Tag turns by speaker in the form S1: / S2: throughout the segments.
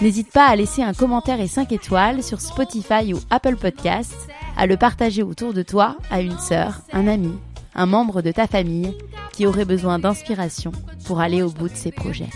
S1: n'hésite pas à laisser un commentaire et 5 étoiles sur Spotify ou Apple Podcasts, à le partager autour de toi à une sœur, un ami, un membre de ta famille qui aurait besoin d'inspiration pour aller au bout de ses projets.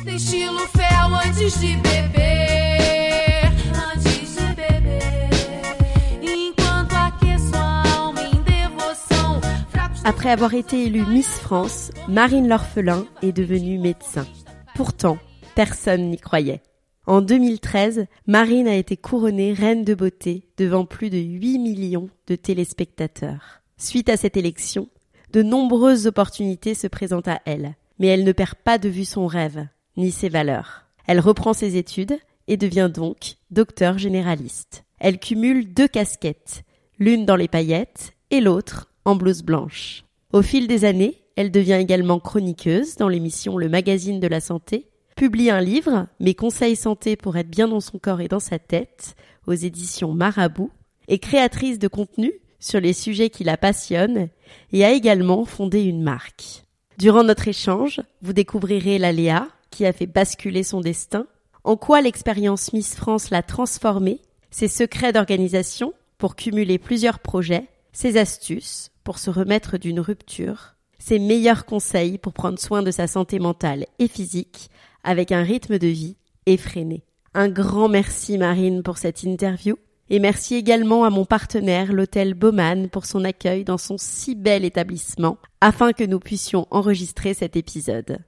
S1: Après avoir été élue Miss France, Marine L'Orphelin est devenue médecin. Pourtant, personne n'y croyait. En 2013, Marine a été couronnée reine de beauté devant plus de 8 millions de téléspectateurs. Suite à cette élection, de nombreuses opportunités se présentent à elle, mais elle ne perd pas de vue son rêve, ni ses valeurs. Elle reprend ses études et devient donc docteur généraliste. Elle cumule deux casquettes, l'une dans les paillettes et l'autre en blouse blanche. Au fil des années, elle devient également chroniqueuse dans l'émission Le Magazine de la Santé, publie un livre, Mes conseils santé pour être bien dans son corps et dans sa tête, aux éditions Marabout, est créatrice de contenu sur les sujets qui la passionnent et a également fondé une marque. Durant notre échange, vous découvrirez l'aléa qui a fait basculer son destin, en quoi l'expérience Miss France l'a transformée, ses secrets d'organisation pour cumuler plusieurs projets, ses astuces pour se remettre d'une rupture, ses meilleurs conseils pour prendre soin de sa santé mentale et physique avec un rythme de vie effréné. Un grand merci Marine pour cette interview et merci également à mon partenaire l'hôtel Baumann pour son accueil dans son si bel établissement afin que nous puissions enregistrer cet épisode.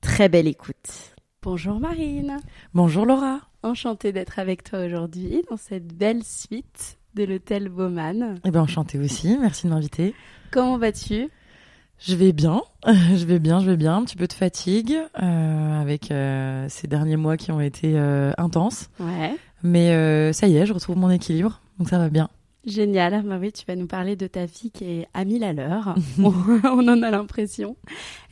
S1: Très belle écoute. Bonjour Marine.
S2: Bonjour Laura.
S1: Enchantée d'être avec toi aujourd'hui dans cette belle suite de l'hôtel Baumann.
S2: Eh ben enchantée aussi, merci de m'inviter.
S1: Comment vas-tu?
S2: Je vais bien, je vais bien, je vais bien. Un petit peu de fatigue euh, avec euh, ces derniers mois qui ont été euh, intenses,
S1: Ouais.
S2: mais ça y est, je retrouve mon équilibre, donc ça va bien.
S1: Génial. Bah oui, tu vas nous parler de ta vie qui est à mille à l'heure. on on en a l'impression.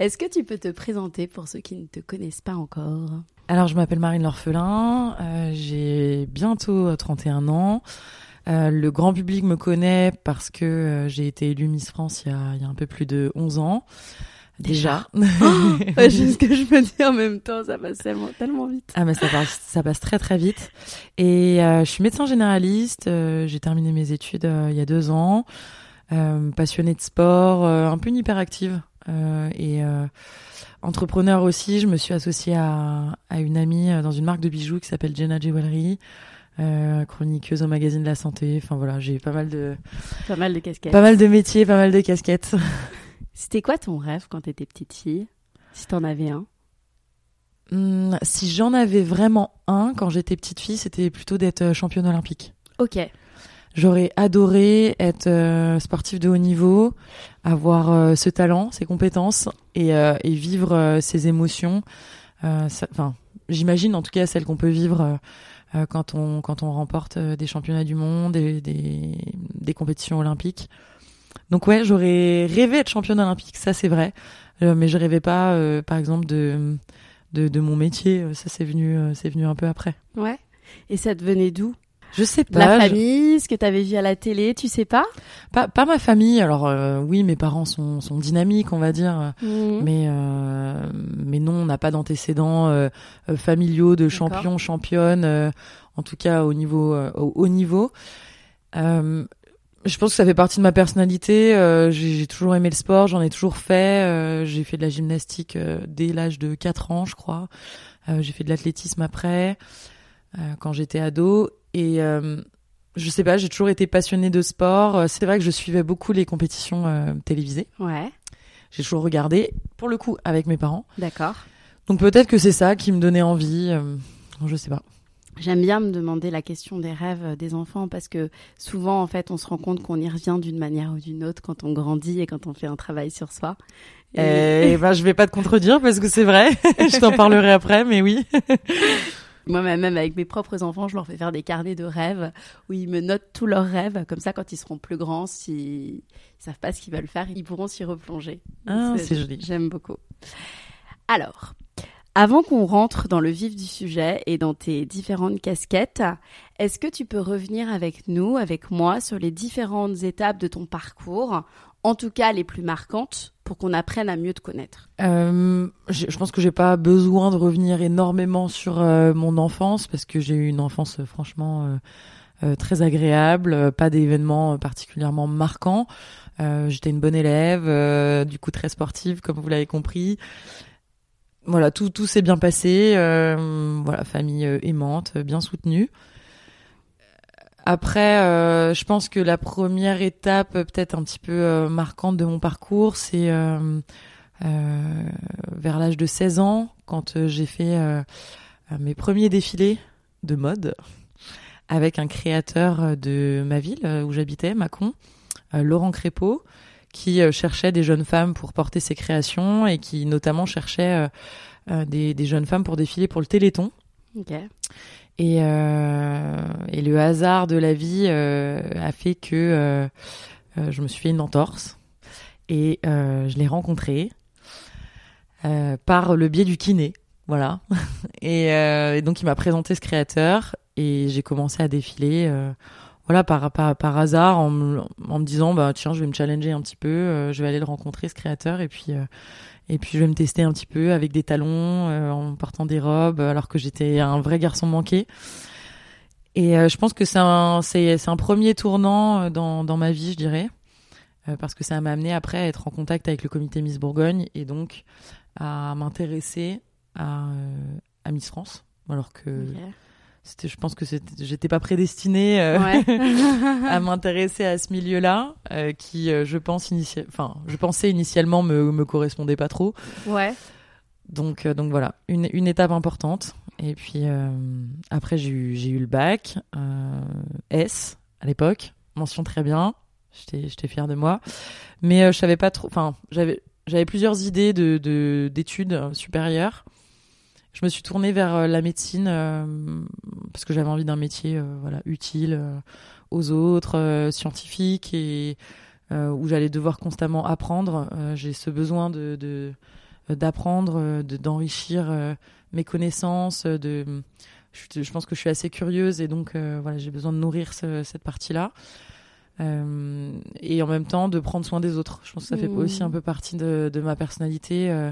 S1: Est-ce que tu peux te présenter pour ceux qui ne te connaissent pas encore?
S2: Alors je m'appelle Marine L'Orphelin, j'ai bientôt 31 ans. Euh, le grand public me connaît parce que euh, j'ai été élue Miss France il y, a, il y a un peu plus de 11 ans. Déjà.
S1: Ouais, C'est ce que je me dis en même temps, ça passe tellement, tellement vite.
S2: Ah mais ça passe, ça passe très très vite. Et euh, je suis médecin généraliste. j'ai terminé mes études il y a deux ans. Passionnée de sport, un peu une hyperactive et entrepreneur aussi. Je me suis associée à, à une amie dans une marque de bijoux qui s'appelle Jenna Jewelry. Euh, chroniqueuse au magazine de la santé. Enfin voilà, j'ai pas mal de
S1: Pas mal de casquettes.
S2: pas mal de métiers, pas mal de casquettes.
S1: C'était quoi ton rêve quand t'étais petite fille Si t'en avais un?
S2: Hum, si j'en avais vraiment un quand j'étais petite fille, c'était plutôt d'être euh, championne olympique.
S1: Ok.
S2: J'aurais adoré être euh, sportif de haut niveau, avoir euh, ce talent, ces compétences et, et vivre ces émotions. Enfin, j'imagine en tout cas celles qu'on peut vivre euh, euh, quand on quand remporte euh, des championnats du monde, et des compétitions olympiques. Donc ouais, j'aurais rêvé être championne olympique, ça c'est vrai. Mais je rêvais pas, par exemple, de, de, de mon métier. Ça c'est venu, c'est venu un peu après.
S1: Ouais. Et ça te venait d'où?
S2: Je sais
S1: La
S2: pas. je-
S1: famille, ce que t'avais vu à la télé, tu sais pas
S2: Pas, pas ma famille. Alors euh, oui, mes parents sont, sont dynamiques, on va dire.
S1: Mhm.
S2: Mais euh, mais non, on n'a pas d'antécédents euh, euh, familiaux de champions, championnes. euh, en tout cas au niveau euh, au haut niveau. Euh, je pense que ça fait partie de ma personnalité. euh, j'ai j'ai toujours aimé le sport, j'en ai toujours fait. euh, j'ai fait de la gymnastique dès l'âge de 4 ans, je crois. Euh, j'ai fait de l'athlétisme après, quand j'étais ado. Et euh, je sais pas, j'ai toujours été passionnée de sport. Euh, C'est vrai que je suivais beaucoup les compétitions euh, télévisées.
S1: Ouais,
S2: J'ai toujours regardé, pour le coup, avec mes parents.
S1: d'accord.
S2: Donc peut-être que c'est ça qui me donnait envie. euh, je sais pas.
S1: J'aime bien me demander la question des rêves des enfants parce que souvent, en fait, on se rend compte qu'on y revient d'une manière ou d'une autre quand on grandit et quand on fait un travail sur soi. Et
S2: Eh ben, je vais pas te contredire parce que c'est vrai. je t'en parlerai après, mais oui.
S1: moi, même avec mes propres enfants, je leur fais faire des carnets de rêves où ils me notent tous leurs rêves. Comme ça, quand ils seront plus grands, s'ils savent pas ce qu'ils veulent faire, ils pourront s'y replonger.
S2: Ah, c'est joli.
S1: J'aime beaucoup. Alors, avant qu'on rentre dans le vif du sujet et dans tes différentes casquettes, est-ce que tu peux revenir avec nous, avec moi, sur les différentes étapes de ton parcours, en tout cas les plus marquantes, pour qu'on apprenne à mieux te connaître
S2: Euh, je pense que j'ai pas besoin de revenir énormément sur euh, mon enfance parce que j'ai eu une enfance euh, franchement très agréable, pas d'événements particulièrement marquants. J'étais une bonne élève, du coup très sportive comme vous l'avez compris. Voilà, tout tout s'est bien passé. voilà, famille aimante, bien soutenue. Après, euh, je pense que la première étape, peut-être un petit peu euh, marquante de mon parcours, c'est euh, vers l'âge de 16 ans, quand j'ai fait mes premiers défilés de mode avec un créateur de ma ville où j'habitais, Mâcon, Laurent Crépeau, qui cherchait des jeunes femmes pour porter ses créations et qui notamment cherchait des, jeunes femmes pour défiler pour le Téléthon. Et, euh, et le hasard de la vie euh, a fait que euh, je me suis fait une entorse et je l'ai rencontré euh, par le biais du kiné, voilà. et, donc il m'a présenté ce créateur et j'ai commencé à défiler, voilà par, hasard en me, disant bah tiens je vais me challenger un petit peu, euh, je vais aller le rencontrer ce créateur et puis euh, et puis je vais me tester un petit peu avec des talons, euh, en portant des robes, alors que j'étais un vrai garçon manqué. Et je pense que c'est un, c'est, un premier tournant dans, dans ma vie, je dirais, parce que ça m'a amené après à être en contact avec le comité Miss Bourgogne et donc à m'intéresser à, Miss France, alors que. C'était, je pense que j'étais pas prédestinée euh,
S1: Ouais.
S2: à m'intéresser à ce milieu-là, euh, qui, euh, je pense, initia- enfin, je pensais initialement me, me correspondait pas trop.
S1: ouais.
S2: Donc, donc voilà, une, une étape importante. Et puis après, j'ai eu, j'ai eu le bac, S à l'époque, mention très bien. J'étais, j'étais fière de moi, mais je savais pas trop. Enfin, j'avais, j'avais plusieurs idées de, de d'études supérieures. Je me suis tournée vers euh, la médecine euh, parce que j'avais envie d'un métier, euh, voilà, utile aux autres, scientifique et où j'allais devoir constamment apprendre. J'ai ce besoin de, de d'apprendre, de d'enrichir mes connaissances, de je, je pense que je suis assez curieuse et donc euh, voilà, j'ai besoin de nourrir ce- cette partie-là. Euh, et en même temps de prendre soin des autres. Je pense que ça fait
S1: Mhm.
S2: aussi un peu partie de, de ma personnalité euh,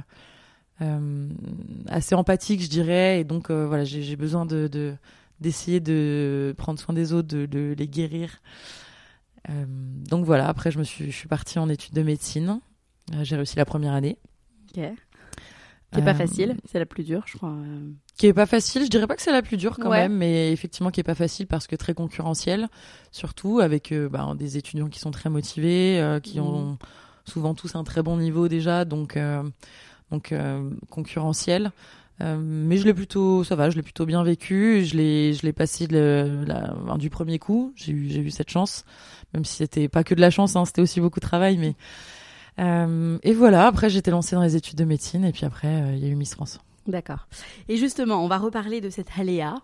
S2: assez empathique, je dirais. Et donc euh, voilà, j'ai besoin de de- d'essayer de prendre soin des autres, de, de les guérir. Euh, donc voilà, après je me suis, je suis partie en études de médecine. Euh, j'ai réussi la première année.
S1: Ok. Qui est pas
S2: Euh,
S1: facile, c'est la plus dure, je crois. euh.
S2: qui est pas facile. Je dirais pas que c'est la plus dure quand
S1: Ouais.
S2: même, mais effectivement qui est pas facile parce que très concurrentielle, surtout avec euh, bah, des étudiants qui sont très motivés, euh, qui
S1: Mhm.
S2: ont souvent tous un très bon niveau déjà, donc euh, donc euh, concurrentiel. Euh, mais je l'ai plutôt, ça va, je l'ai plutôt bien vécu. Je l'ai, je l'ai passé le, du premier coup. J'ai eu, j'ai eu cette chance, même si c'était pas que de la chance, hein, c'était aussi beaucoup de travail. Mais euh, et voilà. Après, j'étais lancée dans les études de médecine, et puis après, il y a eu Miss France.
S1: D'accord. Et justement, on va reparler de cette aléa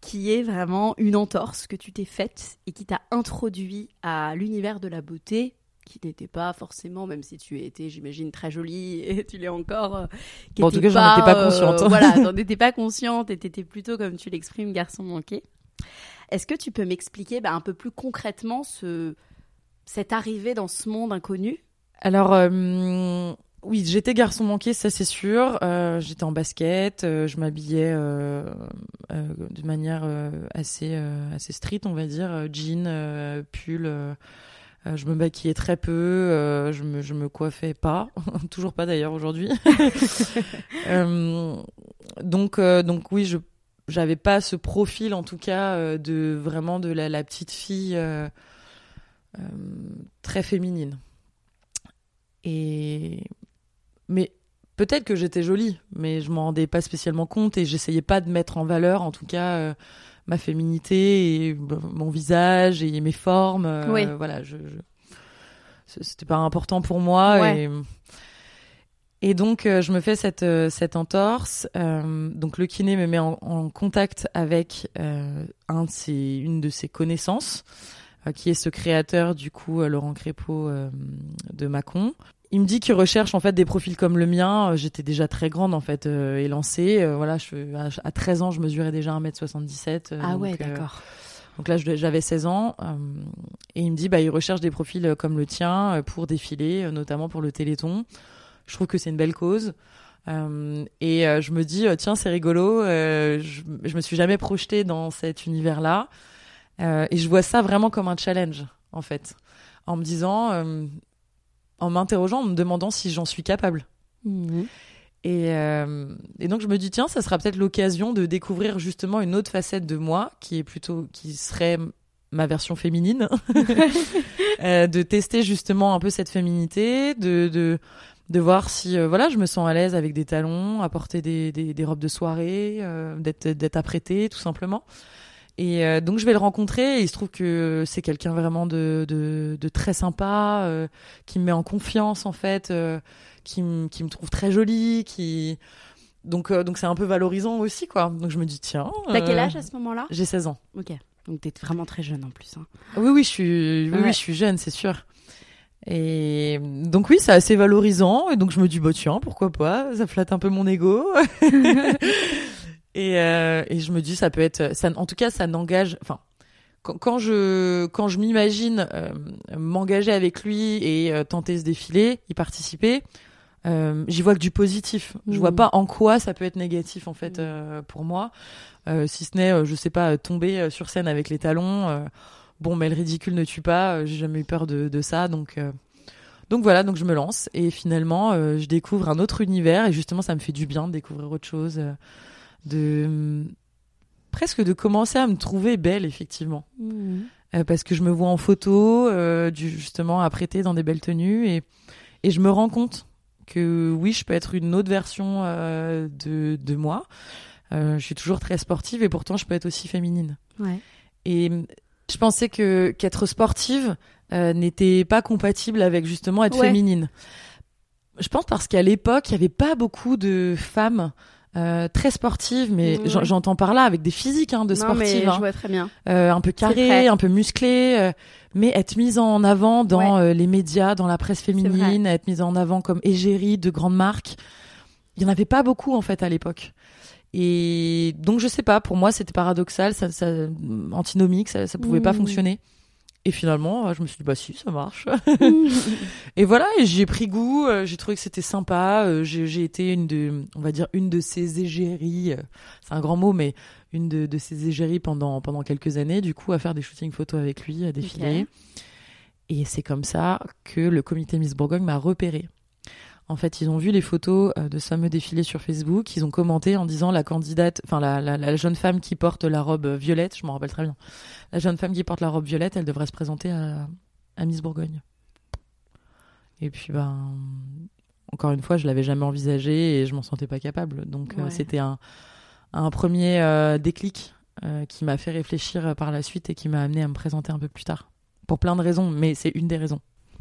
S1: qui est vraiment une entorse que tu t'es faite et qui t'a introduit à l'univers de la beauté qui n'étaient pas forcément, même si tu étais, j'imagine, très jolie et tu l'es encore. euh, qui
S2: Bon, en tout cas, j'en étais pas consciente.
S1: voilà, t'en étais pas consciente et t'étais plutôt, comme tu l'exprimes, garçon manqué. Est-ce que tu peux m'expliquer bah, un peu plus concrètement ce, cette arrivée dans ce monde inconnu?
S2: Alors, euh, oui, j'étais garçon manqué, ça c'est sûr. Euh, j'étais en basket, euh, je m'habillais euh, euh, de manière euh, assez, euh, assez street, on va dire. euh, Jean, euh, pull. Euh, je me maquillais très peu, euh, je, me, je me coiffais pas, toujours pas d'ailleurs aujourd'hui. Euh, donc, donc oui, je j'avais pas ce profil en tout cas de vraiment de la, la petite fille très féminine. Et mais peut-être que j'étais jolie, mais je m'en rendais pas spécialement compte et j'essayais pas de mettre en valeur, en tout cas, ma féminité et b- mon visage et mes formes. euh,
S1: Oui.
S2: Voilà, je, c'était pas important pour moi.
S1: Ouais.
S2: Et, et donc, euh, je me fais cette, euh, cette entorse. euh, donc, le kiné me met en, en contact avec un de ses, une de ses connaissances, qui est ce créateur, du coup, Laurent Crépeau de Mâcon. Il me dit qu'il recherche en fait des profils comme le mien. Euh, J'étais déjà très grande en fait euh, et lancée. Euh, voilà, je, à, à 13 ans, je mesurais déjà 1m77. euh,
S1: Ah
S2: donc,
S1: ouais, d'accord.
S2: donc là, j'avais 16 ans. et il me dit, bah, il recherche des profils comme le tien pour défiler, notamment pour le Téléthon. Je trouve que c'est une belle cause. Euh, et euh, je me dis, euh, tiens, c'est rigolo. je, je me suis jamais projetée dans cet univers-là. Et je vois ça vraiment comme un challenge, en fait. En me disant, en m'interrogeant, en me demandant si j'en suis capable.
S1: Mhm.
S2: Et, euh, et donc je me dis tiens, ça sera peut-être l'occasion de découvrir justement une autre facette de moi qui est plutôt qui serait ma version féminine, Euh, de tester justement un peu cette féminité, de de, de voir si euh, voilà je me sens à l'aise avec des talons, à porter des, des, des robes de soirée, d'être d'être apprêtée tout simplement. Et euh, donc je vais le rencontrer et il se trouve que c'est quelqu'un vraiment de, de, de très sympa, euh, qui me met en confiance en fait, euh, qui, me- qui me trouve très jolie, qui donc donc c'est un peu valorisant aussi quoi. Donc je me dis tiens.
S1: T'as quel âge à ce moment-là?
S2: J'ai 16 ans.
S1: Ok. Donc t'es vraiment très jeune en plus. hein.
S2: Oui oui je suis oui, je suis jeune c'est sûr. Et donc oui c'est assez valorisant et donc je me dis bah tiens pourquoi pas? Ça flatte un peu mon ego. et euh, et je me dis ça peut être ça en tout cas ça n'engage enfin quand, quand je quand je m'imagine euh, m'engager avec lui et euh, tenter ce défilé, y participer, euh, j'y vois que du positif. Je vois
S1: Mhm.
S2: pas en quoi ça peut être négatif en fait euh, pour moi, Euh, si ce n'est je sais pas tomber sur scène avec les talons. euh, bon mais le ridicule ne tue pas. J'ai jamais eu peur de, de ça donc. euh, donc voilà, donc je me lance et finalement euh, je découvre un autre univers et justement ça me fait du bien de découvrir autre chose, de presque de commencer à me trouver belle effectivement
S1: Mhm.
S2: Euh, parce que je me vois en photo euh, du justement apprêtée dans des belles tenues et et je me rends compte que oui je peux être une autre version euh, de de moi je suis toujours très sportive et pourtant je peux être aussi féminine
S1: Ouais.
S2: et je pensais que qu'être sportive n'était pas compatible avec justement être
S1: Ouais.
S2: féminine. Je pense parce qu'à l'époque, il y avait pas beaucoup de femmes euh, très sportives, mais j'entends par là avec des physiques hein, de
S1: non, mais je
S2: hein.
S1: vois très bien.
S2: Euh, un peu carrées, un peu musclées, euh, mais être mise en avant dans
S1: Ouais.
S2: euh, les médias, dans la presse féminine, être mise en avant comme égérie de grandes marques. Il y en avait pas beaucoup en fait à l'époque. Et donc je sais pas, pour moi c'était paradoxal, ça, ça antinomique, ça, ça pouvait pas
S1: Mhm.
S2: fonctionner. Et finalement, euh, je me suis dit bah si, ça marche. et voilà, et j'y ai pris goût, euh, j'ai trouvé que c'était sympa, euh, j'ai j'ai été une de on va dire une de ces égéries, c'est un grand mot mais une de, de ces égéries pendant pendant quelques années du coup à faire des shootings photos avec lui, à défiler. Et c'est comme ça que le comité Miss Bourgogne m'a repéré. En fait, ils ont vu les photos euh, de ce fameux défilé sur Facebook. Ils ont commenté en disant la candidate, enfin la, la, la jeune femme qui porte la robe euh, violette, je m'en rappelle très bien. La jeune femme qui porte la robe violette, elle devrait se présenter à, à Miss Bourgogne. Et puis, ben, encore une fois, je l'avais jamais envisagé et je m'en sentais pas capable. Donc, euh, c'était un, un premier euh, déclic euh, qui m'a fait réfléchir par la suite et qui m'a amené à me présenter un peu plus tard. Pour plein de raisons, mais c'est une des raisons.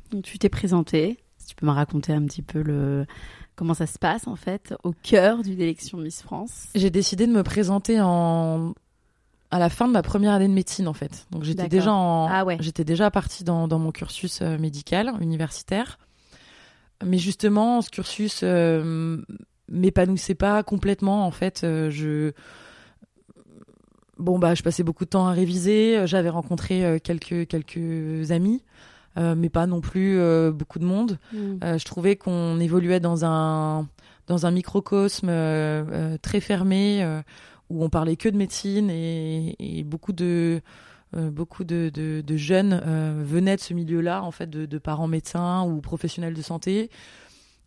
S1: Donc, tu t'es présenté. Tu peux me raconter un petit peu le comment ça se passe en fait au cœur d'une élection Miss France?
S2: J'ai décidé de me présenter en à la fin de ma première année de médecine en fait. Donc j'étais déjà en,
S1: Ah ouais.
S2: j'étais déjà partie dans, dans mon cursus euh, médical universitaire. Mais justement, ce cursus euh, m'épanouissait pas complètement en fait. Euh, je bon bah je passais beaucoup de temps à réviser. J'avais rencontré euh, quelques quelques amis, mais pas non plus euh, beaucoup de monde.
S1: Mm.
S2: Euh, je trouvais qu'on évoluait dans un dans un microcosme euh, euh, très fermé euh, où on parlait que de médecine et, et beaucoup de euh, beaucoup de, de, de jeunes euh, venaient de ce milieu-là en fait de, de parents médecins ou professionnels de santé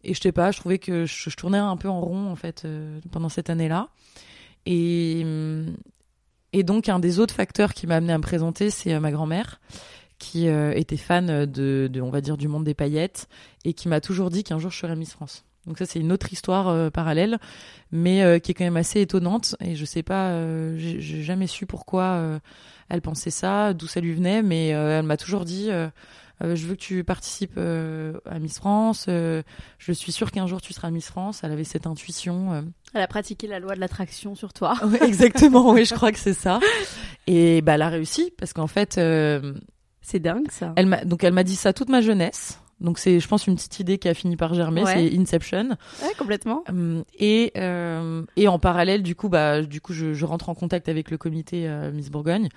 S2: et je sais pas je trouvais que je, je tournais un peu en rond en fait euh, pendant cette année-là et et donc un des autres facteurs qui m'a amené à me présenter c'est euh, ma grand-mère qui euh, était fan de, de on va dire du monde des paillettes et qui m'a toujours dit qu'un jour je serais Miss France. Donc ça c'est une autre histoire euh, parallèle, mais euh, qui est quand même assez étonnante et je sais pas, euh, j'ai jamais su pourquoi elle pensait ça, d'où ça lui venait, mais elle m'a toujours dit je veux que tu participes à Miss France, je suis sûre qu'un jour tu seras Miss France. Elle avait cette intuition.
S1: Elle a pratiqué la loi de l'attraction sur toi.
S2: Ouais, exactement, oui, je crois que c'est ça. Et bah elle a réussi parce qu'en fait,
S1: C'est dingue ça.
S2: elle m'a donc elle m'a dit ça toute ma jeunesse. Donc c'est, je pense, une petite idée qui a fini par germer,
S1: Ouais.
S2: c'est Inception.
S1: Ouais, complètement.
S2: Hum, Et euh, et en parallèle, du coup, bah, du coup, je, je rentre en contact avec le comité euh, Miss Bourgogne.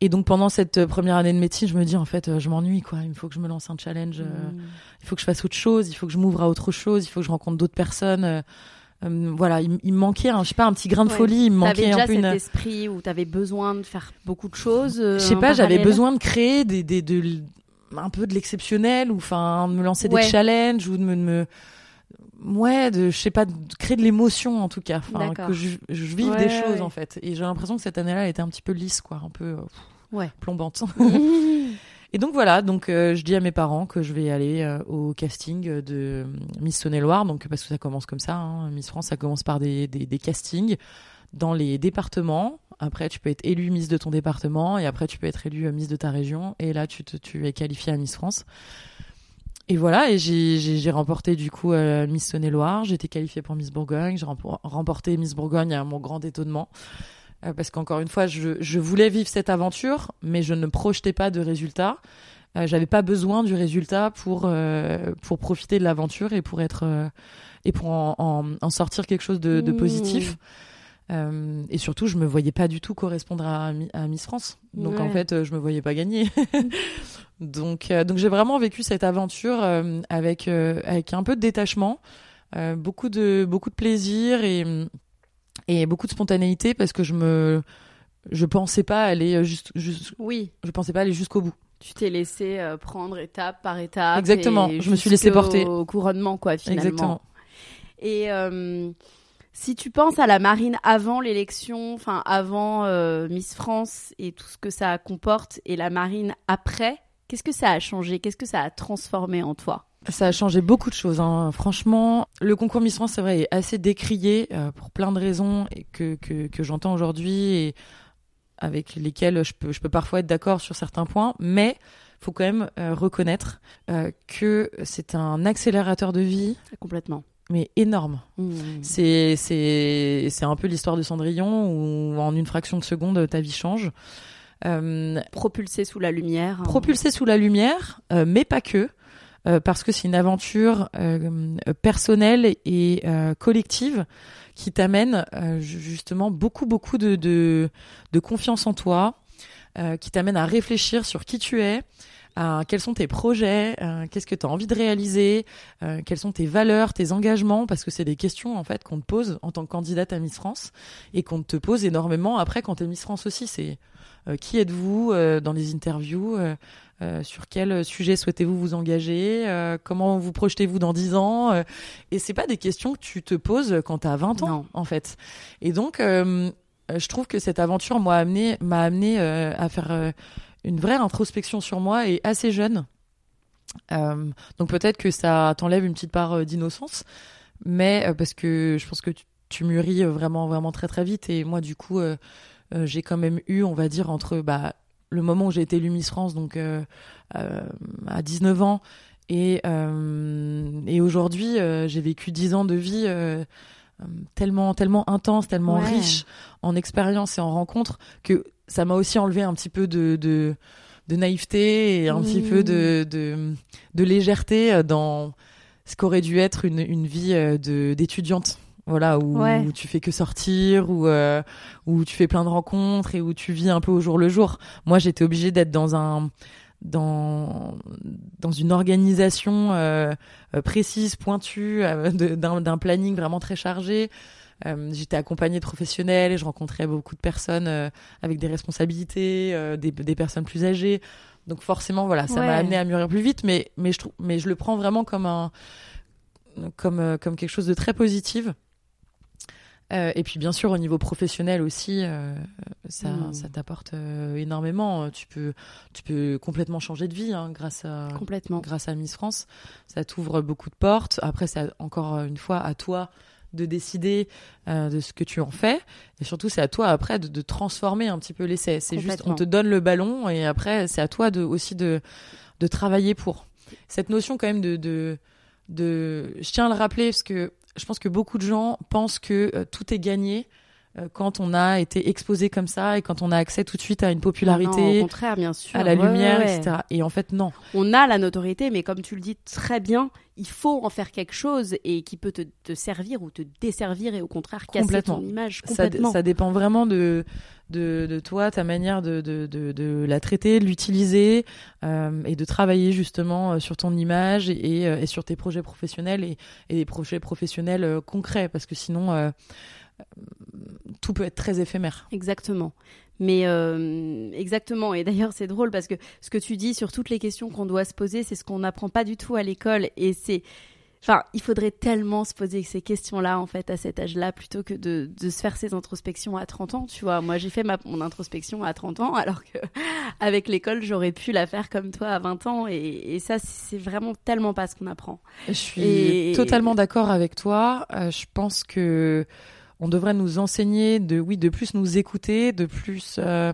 S2: Et donc pendant cette euh, première année de médecine, je me dis en fait, euh, je m'ennuie quoi. Il faut que je me lance un challenge. euh,
S1: Mm.
S2: il faut que je fasse autre chose. Il faut que je m'ouvre à autre chose. Il faut que je rencontre d'autres personnes. Euh, voilà, il, il me manquait, un, je sais pas, un petit grain de
S1: Ouais.
S2: folie. Il manquait
S1: déjà
S2: un peu
S1: cet
S2: une.
S1: esprit où t'avais besoin de faire beaucoup de choses. euh,
S2: Je sais pas, j'avais besoin de créer des, des, de, un peu de l'exceptionnel ou enfin de me lancer
S1: Ouais.
S2: des challenges ou de me, de me ouais, de je sais pas, de créer de l'émotion en tout cas, que je, je vive
S1: Ouais,
S2: des choses en fait. Et j'ai l'impression que cette année-là elle était un petit peu lisse quoi, un peu euh, plombante. Et donc voilà, donc euh, je dis à mes parents que je vais aller euh, au casting de euh, Miss Saône-et-Loire, donc parce que ça commence comme ça, hein, Miss France, ça commence par des, des, des castings dans les départements. Après, tu peux être élu Miss de ton département et après tu peux être élu euh, Miss de ta région. Et là, tu, te, tu es qualifié à Miss France. Et voilà, et j'ai- remporté du coup euh, Miss Saône-et-Loire, été qualifiée pour Miss Bourgogne, j'ai rempo- remporté Miss Bourgogne à mon grand étonnement. Euh, parce qu'encore une fois, je, je voulais vivre cette aventure, mais je ne projetais pas de résultat. Euh, J'avais pas besoin du résultat pour euh, pour profiter de l'aventure et pour être euh, et pour en, en, en sortir quelque chose de, de
S1: Mmh.
S2: positif. Euh, et surtout, je me voyais pas du tout correspondre à, Mi- à Miss France. Donc en fait, je me voyais pas gagner. donc euh, donc j'ai vraiment vécu cette aventure euh, avec avec un peu de détachement, beaucoup de beaucoup de plaisir et et beaucoup de spontanéité parce que je me je pensais pas aller juste, juste
S1: Oui,
S2: je pensais pas aller jusqu'au bout.
S1: tu t'es laissé euh, prendre étape par étape.
S2: Exactement, je me suis laissé porter.
S1: couronnement, quoi, finalement.
S2: Exactement.
S1: Et euh, si tu penses à la marine avant l'élection, enfin avant euh, Miss France et tout ce que ça comporte, et la marine après, qu'est-ce que ça a changé? Qu'est-ce que ça a transformé en toi?
S2: Ça a changé beaucoup de choses. Hein. Franchement, le concours Miss France, c'est vrai, est assez décrié euh, pour plein de raisons que, que, que j'entends aujourd'hui et avec lesquelles je peux, je peux parfois être d'accord sur certains points, mais faut quand même euh, reconnaître euh, que c'est un accélérateur de vie,
S1: Complètement.
S2: mais énorme.
S1: Mmh.
S2: C'est c'est c'est un peu l'histoire de Cendrillon où en une fraction de seconde ta vie change. Euh,
S1: Propulsé sous la lumière. hein.
S2: propulsé sous la lumière, euh, mais pas que, euh, parce que c'est une aventure euh, personnelle et euh, collective qui t'amène euh, ju- justement beaucoup beaucoup de de, de confiance en toi, qui t'amène à réfléchir sur qui tu es. à quels sont tes projets, euh, qu'est-ce que tu as envie de réaliser, euh, quelles sont tes valeurs, tes engagements, parce que c'est des questions en fait qu'on te pose en tant que candidate à Miss France et qu'on te pose énormément après quand tu es Miss France aussi. C'est euh, qui êtes-vous dans les interviews euh, sur quel sujet souhaitez-vous vous engager euh, Comment vous projetez-vous dans 10 ans euh, Et c'est pas des questions que tu te poses quand tu as 20 ans,
S1: Non.
S2: en fait. Et donc, euh, je trouve que cette aventure m'a amené, m'a amené à faire une vraie introspection sur moi et assez jeune. Donc peut-être que ça t'enlève une petite part d'innocence, mais parce que je pense que tu, tu mûris vraiment, vraiment très, très vite. Et moi, du coup, j'ai quand même eu, on va dire, entre bah, le moment où j'ai été élue Miss France, donc euh, euh, à 19 ans, et, euh, et aujourd'hui, j'ai vécu 10 ans de vie tellement tellement intense, tellement
S1: Ouais.
S2: riche en expériences et en rencontres que ça m'a aussi enlevé un petit peu de de, de naïveté et un petit
S1: Mmh.
S2: peu de, de de légèreté dans ce qu'aurait dû être une une vie d'étudiante. Voilà, où,
S1: Ouais.
S2: où tu fais que sortir, où, euh, où tu fais plein de rencontres et où tu vis un peu au jour le jour. Moi, j'étais obligée d'être dans un dans dans une organisation euh, euh, précise, pointue, euh, d'un planning vraiment très chargé. Euh, J'étais accompagnée de professionnels et je rencontrais beaucoup de personnes euh, avec des responsabilités, euh, des, des personnes plus âgées. Donc forcément, voilà, ça
S1: Ouais.
S2: m'a amené à mûrir plus vite, mais mais je trouve, mais je le prends vraiment comme un comme euh, comme quelque chose de très positif. Euh, et puis bien sûr au niveau professionnel aussi, euh, ça,
S1: Mm.
S2: ça t'apporte euh, énormément. Tu peux, tu peux complètement changer de vie hein, grâce à
S1: Complètement.
S2: grâce à Miss France. Ça t'ouvre beaucoup de portes. Après, c'est encore une fois à toi de décider de ce que tu en fais. Et surtout, c'est à toi après de, de transformer un petit peu l'essai. C'est juste, on te donne le ballon et après, c'est à toi de, aussi de, de travailler pour. Cette notion quand même de, de, de... Je tiens à le rappeler parce que je pense que beaucoup de gens pensent que euh, tout est gagné euh, quand on a été exposé comme ça et quand on a accès tout de suite à une
S1: Non,
S2: popularité,
S1: au contraire, bien sûr.
S2: à la
S1: Ouais,
S2: lumière,
S1: ouais.
S2: etc. Et en fait, non.
S1: On a la notoriété, mais comme tu le dis très bien, il faut en faire quelque chose et qui peut te, te servir ou te desservir et au contraire casser ton image
S2: ça,
S1: complètement.
S2: ça dépend vraiment de, de, toi, ta manière de, de, la traiter, de l'utiliser euh, et de travailler justement euh, sur ton image et, euh, et sur tes projets professionnels et, et des projets professionnels concrets parce que sinon tout peut être très éphémère.
S1: Exactement. Mais exactement. Et d'ailleurs, c'est drôle parce que ce que tu dis sur toutes les questions qu'on doit se poser, c'est ce qu'on n'apprend pas du tout à l'école. Et c'est. Enfin, il faudrait tellement se poser ces questions-là, en fait, à cet âge-là, plutôt que de, de se faire ces introspections à 30 ans, tu vois. Moi, j'ai fait ma, mon introspection à 30 ans, alors que avec l'école, j'aurais pu la faire comme toi à 20 ans. Et, et ça, c'est vraiment tellement pas ce qu'on apprend.
S2: Je suis
S1: Et-
S2: totalement d'accord avec toi. Euh, je pense que on devrait nous enseigner de oui de plus nous écouter, de plus euh,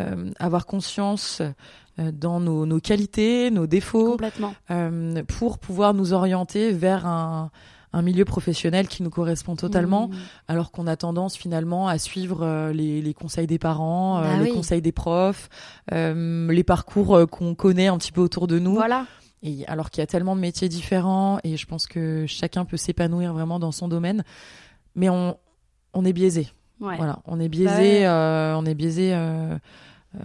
S2: euh, avoir conscience euh, dans nos, nos qualités, nos défauts,
S1: Complètement.
S2: euh, pour pouvoir nous orienter vers un, un milieu professionnel qui nous correspond totalement,
S1: Mmh.
S2: alors qu'on a tendance finalement à suivre euh, les, les conseils des parents, euh,
S1: Bah
S2: les
S1: oui.
S2: conseils des profs, euh, les parcours qu'on connaît un petit peu autour de nous.
S1: Voilà.
S2: Et alors qu'il y a tellement de métiers différents et je pense que chacun peut s'épanouir vraiment dans son domaine, mais on, on est biaisé.
S1: Ouais.
S2: Voilà, on est
S1: Bah
S2: biaisé,
S1: ouais.
S2: euh, on est biaisé euh, euh,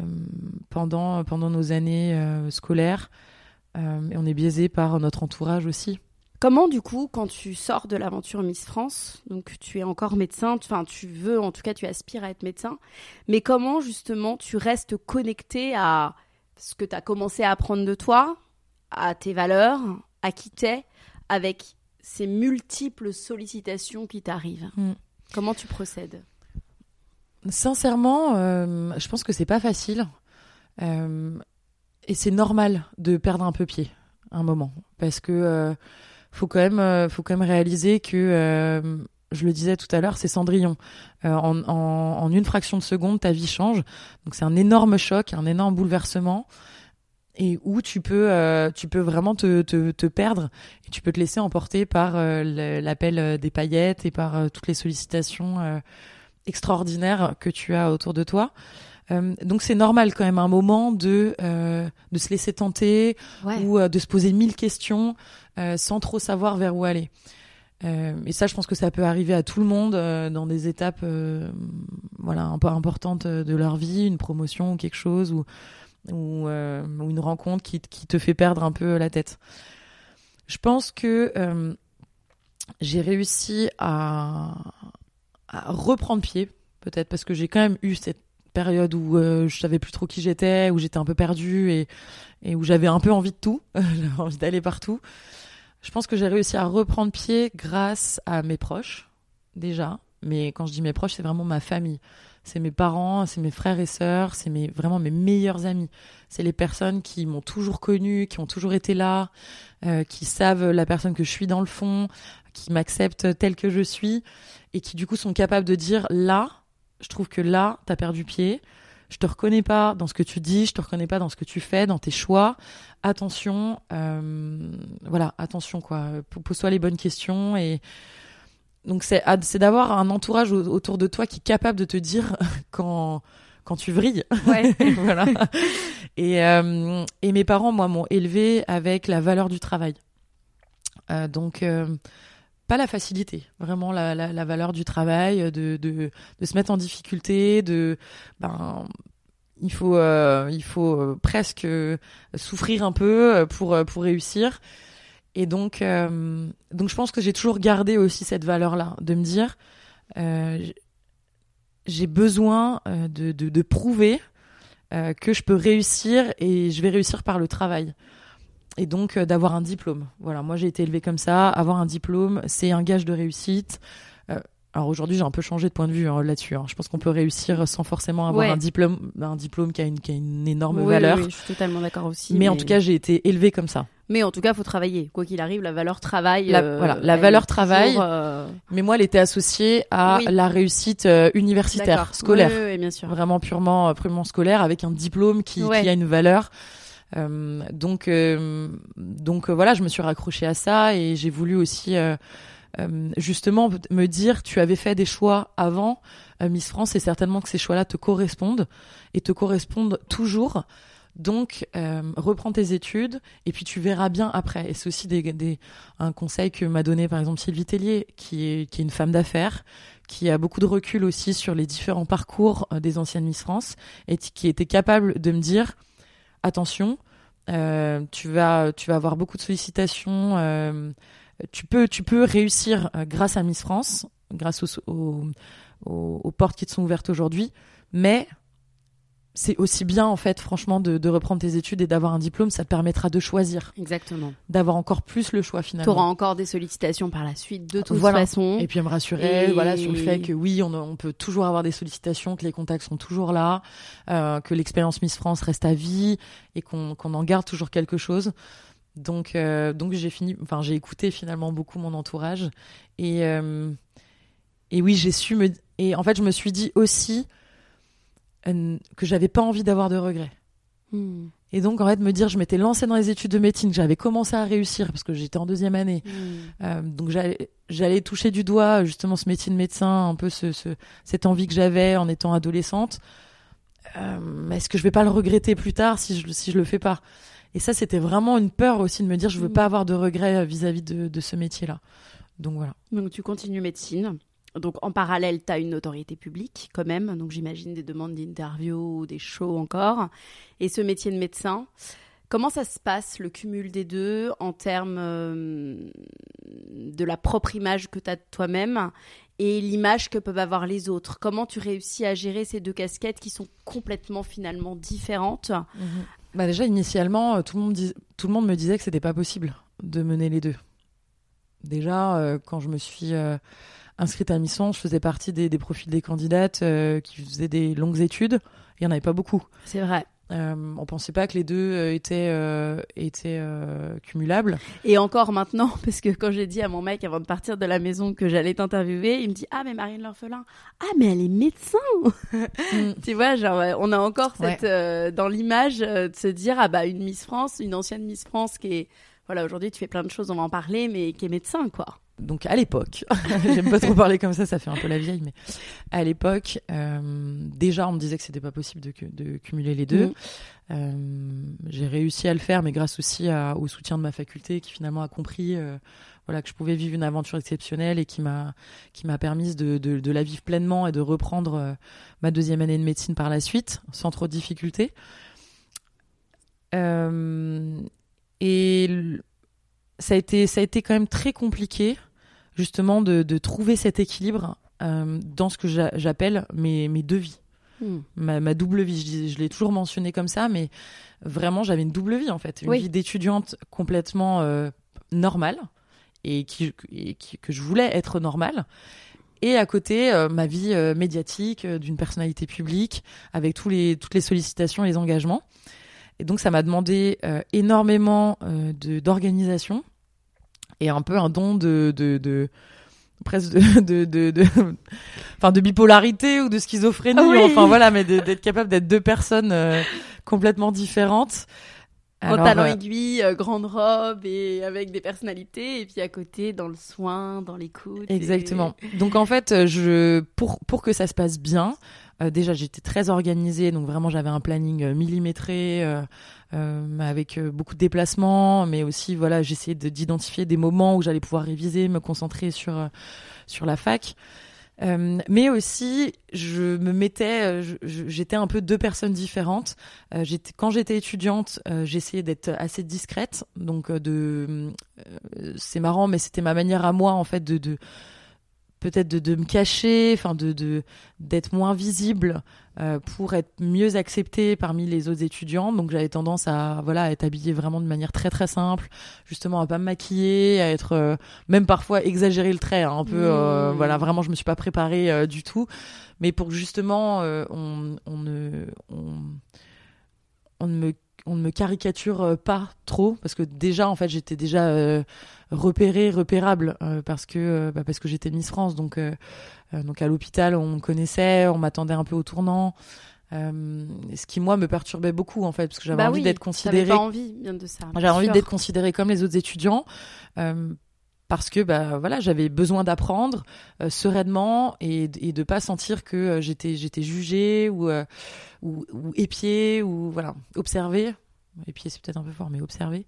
S2: pendant pendant nos années scolaires et on est biaisé par notre entourage aussi.
S1: Comment du coup, quand tu sors de l'aventure Miss France, donc tu es encore médecin, enfin tu veux, en tout cas tu aspires à être médecin, mais comment justement tu restes connecté à ce que tu as commencé à apprendre de toi, à tes valeurs, à qui t'es, avec ces multiples sollicitations qui t'arrivent?
S2: Mm.
S1: Comment tu procèdes?
S2: Sincèrement, euh, je pense que c'est pas facile Euh, et c'est normal de perdre un peu pied un moment parce que euh, faut quand même réaliser que je le disais tout à l'heure, c'est Cendrillon. En, en, en une fraction de seconde, ta vie change. Donc c'est un énorme choc, un énorme bouleversement, et où tu peux, euh, tu peux vraiment te, te, te perdre, et tu peux te laisser emporter par euh, l'appel euh, des paillettes et par euh, toutes les sollicitations extraordinaires que tu as autour de toi. Donc c'est normal quand même un moment de euh, de se laisser tenter
S1: Ouais.
S2: ou de se poser mille questions sans trop savoir vers où aller. Et ça, je pense que ça peut arriver à tout le monde dans des étapes, voilà, un peu importantes de leur vie, une promotion ou quelque chose, ou ou, euh, ou une rencontre qui, te fait perdre un peu la tête. Je pense que euh, j'ai réussi à, reprendre pied, peut-être parce que j'ai quand même eu cette période où euh, je savais plus trop qui j'étais, où j'étais un peu perdue et, où j'avais un peu envie de tout, envie d'aller partout. Je pense que j'ai réussi à reprendre pied grâce à mes proches, déjà. Mais quand je dis mes proches, c'est vraiment ma famille. C'est mes parents, c'est mes frères et sœurs, c'est mes, vraiment mes meilleurs amis. C'est les personnes qui m'ont toujours connue, qui ont toujours été là, euh, qui savent la personne que je suis dans le fond, qui m'acceptent telle que je suis et qui du coup sont capables de dire là, je trouve que là, t'as perdu pied. Je te reconnais pas dans ce que tu dis, je te reconnais pas dans ce que tu fais, dans tes choix. Attention, euh, voilà, attention quoi. Pose-toi les bonnes questions et donc c'est c'est d'avoir un entourage au- autour de toi qui est capable de te dire quand quand tu vrilles.
S1: Ouais.
S2: voilà. Et euh, et mes parents moi m'ont élevé avec la valeur du travail. Euh, donc euh, pas la facilité, vraiment la, la, la valeur du travail, de, de, de se mettre en difficulté, de ben il faut il faut presque souffrir un peu pour pour réussir. Et donc euh, donc je pense que j'ai toujours gardé aussi cette valeur là, de me dire euh, j'ai besoin euh, de, de, prouver que je peux réussir et je vais réussir par le travail. Et donc d'avoir un diplôme. Voilà, moi j'ai été élevée comme ça. Avoir un diplôme, c'est un gage de réussite. Alors aujourd'hui, j'ai un peu changé de point de vue hein, là-dessus. hein. Je pense qu'on peut réussir sans forcément avoir
S1: Ouais.
S2: un diplôme, un diplôme qui a une, qui a une énorme
S1: Oui,
S2: valeur.
S1: oui, oui, je suis totalement d'accord aussi.
S2: mais, en tout cas, j'ai été élevée comme ça.
S1: mais en tout cas, faut travailler. Quoi qu'il arrive, la valeur travail.
S2: La-
S1: euh,
S2: voilà, la valeur travail,
S1: toujours, euh,
S2: Mais moi, elle était associée à
S1: Oui.
S2: la réussite euh, universitaire, scolaire.
S1: Oui, oui, bien sûr.
S2: vraiment purement purement scolaire avec un diplôme qui,
S1: Ouais.
S2: qui a une valeur donc donc voilà je me suis raccrochée à ça et j'ai voulu aussi euh, justement me dire tu avais fait des choix avant euh, Miss France et certainement que ces choix-là te correspondent et te correspondent toujours. Donc euh, reprends tes études et puis tu verras bien après. Et c'est aussi un conseil que m'a donné par exemple Sylvie Tellier qui est, une femme d'affaires qui a beaucoup de recul aussi sur les différents parcours des anciennes Miss France et qui était capable de me dire attention, tu vas avoir beaucoup de sollicitations, tu peux tu peux réussir euh, grâce à Miss France, grâce aux, aux, aux- aux portes qui te sont ouvertes aujourd'hui, mais c'est aussi bien en fait franchement de, de reprendre tes études et d'avoir un diplôme, ça te permettra de choisir,
S1: Exactement.
S2: d'avoir encore plus le choix
S1: Tu
S2: finalement.
S1: auras encore des sollicitations par la suite, de toute
S2: Voilà.
S1: façon.
S2: Et puis elle me rassurait
S1: Et-
S2: voilà, sur le fait que oui, on, on peut toujours avoir des sollicitations, que les contacts sont toujours là, euh, que l'expérience Miss France reste à vie et qu'on qu'on en garde toujours quelque chose. Donc, euh, donc j'ai fini, enfin j'ai écouté finalement beaucoup mon entourage et euh, et oui j'ai su me et en fait je me suis dit aussi euh, que j'avais pas envie d'avoir de regrets.
S1: Hmm.
S2: Et donc en fait me dire je m'étais lancée dans les études de médecine, que j'avais commencé à réussir parce que j'étais en deuxième année.
S1: Hmm.
S2: Donc j'allais toucher du doigt justement ce métier de médecin, un peu ce, ce- cette envie que j'avais en étant adolescente. Mais Est-ce que je vais pas le regretter plus tard si je si je le fais pas? Et ça c'était vraiment une peur aussi de me dire je veux
S1: Mm.
S2: pas avoir de regrets euh, vis-à-vis de, de ce métier-là. Donc voilà.
S1: Donc tu continues médecine. Donc en parallèle, tu as une notoriété publique quand même. Donc j'imagine des demandes d'interview ou des shows encore. Et ce métier de médecin, comment ça se passe le cumul des deux en termes euh, de la propre image que tu as de toi-même? Et l'image que peuvent avoir les autres Comment tu réussis à gérer ces deux casquettes qui sont complètement finalement différentes?
S2: Bah déjà initialement euh, tout le monde dis- tout le monde me disait que c'était pas possible de mener les deux. Déjà euh, quand je me suis euh, inscrite à Misson, je faisais partie des, des profils des candidates euh, qui faisaient des longues études. Il y en avait pas beaucoup.
S1: C'est vrai.
S2: Euh, on pensait pas que les deux euh, étaient euh, étaient euh, cumulables.
S1: Et encore maintenant, parce que quand j'ai dit à mon mec avant de partir de la maison que j'allais t'interviewer, il me dit Ah, mais Marine L'Orphelin, ah, mais elle est médecin Tu vois, genre, on a encore
S2: Ouais.
S1: cette, dans l'image de se dire Ah, bah, une Miss France, une ancienne Miss France qui est. Voilà, aujourd'hui, tu fais plein de choses, on va en parler, mais qui est médecin, quoi.
S2: Donc à l'époque, j'aime pas trop parler comme ça, ça fait un peu la vieille, mais à l'époque, euh, déjà on me disait que c'était pas possible de, cu- de cumuler les deux.
S1: Mhm.
S2: Euh, j'ai réussi à le faire, mais grâce aussi à- au soutien de ma faculté qui finalement a compris euh, voilà que je pouvais vivre une aventure exceptionnelle et qui m'a qui m'a permise de, de, de la vivre pleinement et de reprendre ma deuxième année de médecine par la suite sans trop de difficultés. Euh, et ça a été ça a été quand même très compliqué justement de, de trouver cet équilibre euh, dans ce que j'a- j'appelle mes, mes deux vies ma, ma double vie. Je, l'ai toujours mentionné comme ça, mais vraiment, j'avais une double vie en fait. Une
S1: Oui.
S2: vie d'étudiante complètement euh, normale et, qui, et qui- que je voulais être normale. Et à côté, euh, ma vie euh, médiatique euh, d'une personnalité publique avec tous les, toutes les sollicitations et les engagements. Et donc, ça m'a demandé euh, énormément euh, de- d'organisation et un peu un don de, de, de presque de, de, de, enfin de bipolarité ou de schizophrénie
S1: Ah oui.
S2: enfin voilà mais d'être capable d'être deux personnes euh, complètement différentes euh,
S1: aiguille, euh, grande robe et avec des personnalités, et puis à côté dans le soin, dans l'écoute. et-
S2: Exactement. Donc en fait, je pour pour que ça se passe bien, euh, déjà j'étais très organisée, donc vraiment j'avais un planning euh, millimétré euh, avec beaucoup de déplacements, mais aussi voilà j'essayais de- d'identifier des moments où j'allais pouvoir réviser, me concentrer sur sur la fac. Mais aussi, je me mettais, j'étais un peu deux personnes différentes. Quand j'étais étudiante, j'essayais d'être assez discrète, donc de, c'est marrant, mais c'était ma manière à moi en fait de peut-être de, de me cacher, enfin de de- d'être moins visible euh, pour être mieux acceptée parmi les autres étudiants. Donc j'avais tendance à voilà à être habillée vraiment de manière très très simple, justement à pas me maquiller, à être euh, même parfois exagérer le trait, hein, un peu euh,
S1: Mmh.
S2: voilà vraiment je me suis pas préparée du tout, mais pour que justement on on ne on, on ne me on ne me caricature pas trop parce que déjà en fait j'étais déjà repérée repérable euh, parce que euh, bah, parce que j'étais Miss France donc euh, donc à l'hôpital on me connaissait on m'attendait un peu au tournant euh, ce qui moi me perturbait beaucoup en fait parce que j'avais
S1: Bah
S2: envie
S1: oui,
S2: d'être considérée
S1: pas envie bien de ça.
S2: j'avais envie d'être considérée comme les autres étudiants euh, parce que bah voilà j'avais besoin d'apprendre euh, sereinement et, et de pas sentir que j'étais j'étais jugée ou, ou ou épiée ou voilà observée épiée c'est peut-être un peu fort mais observée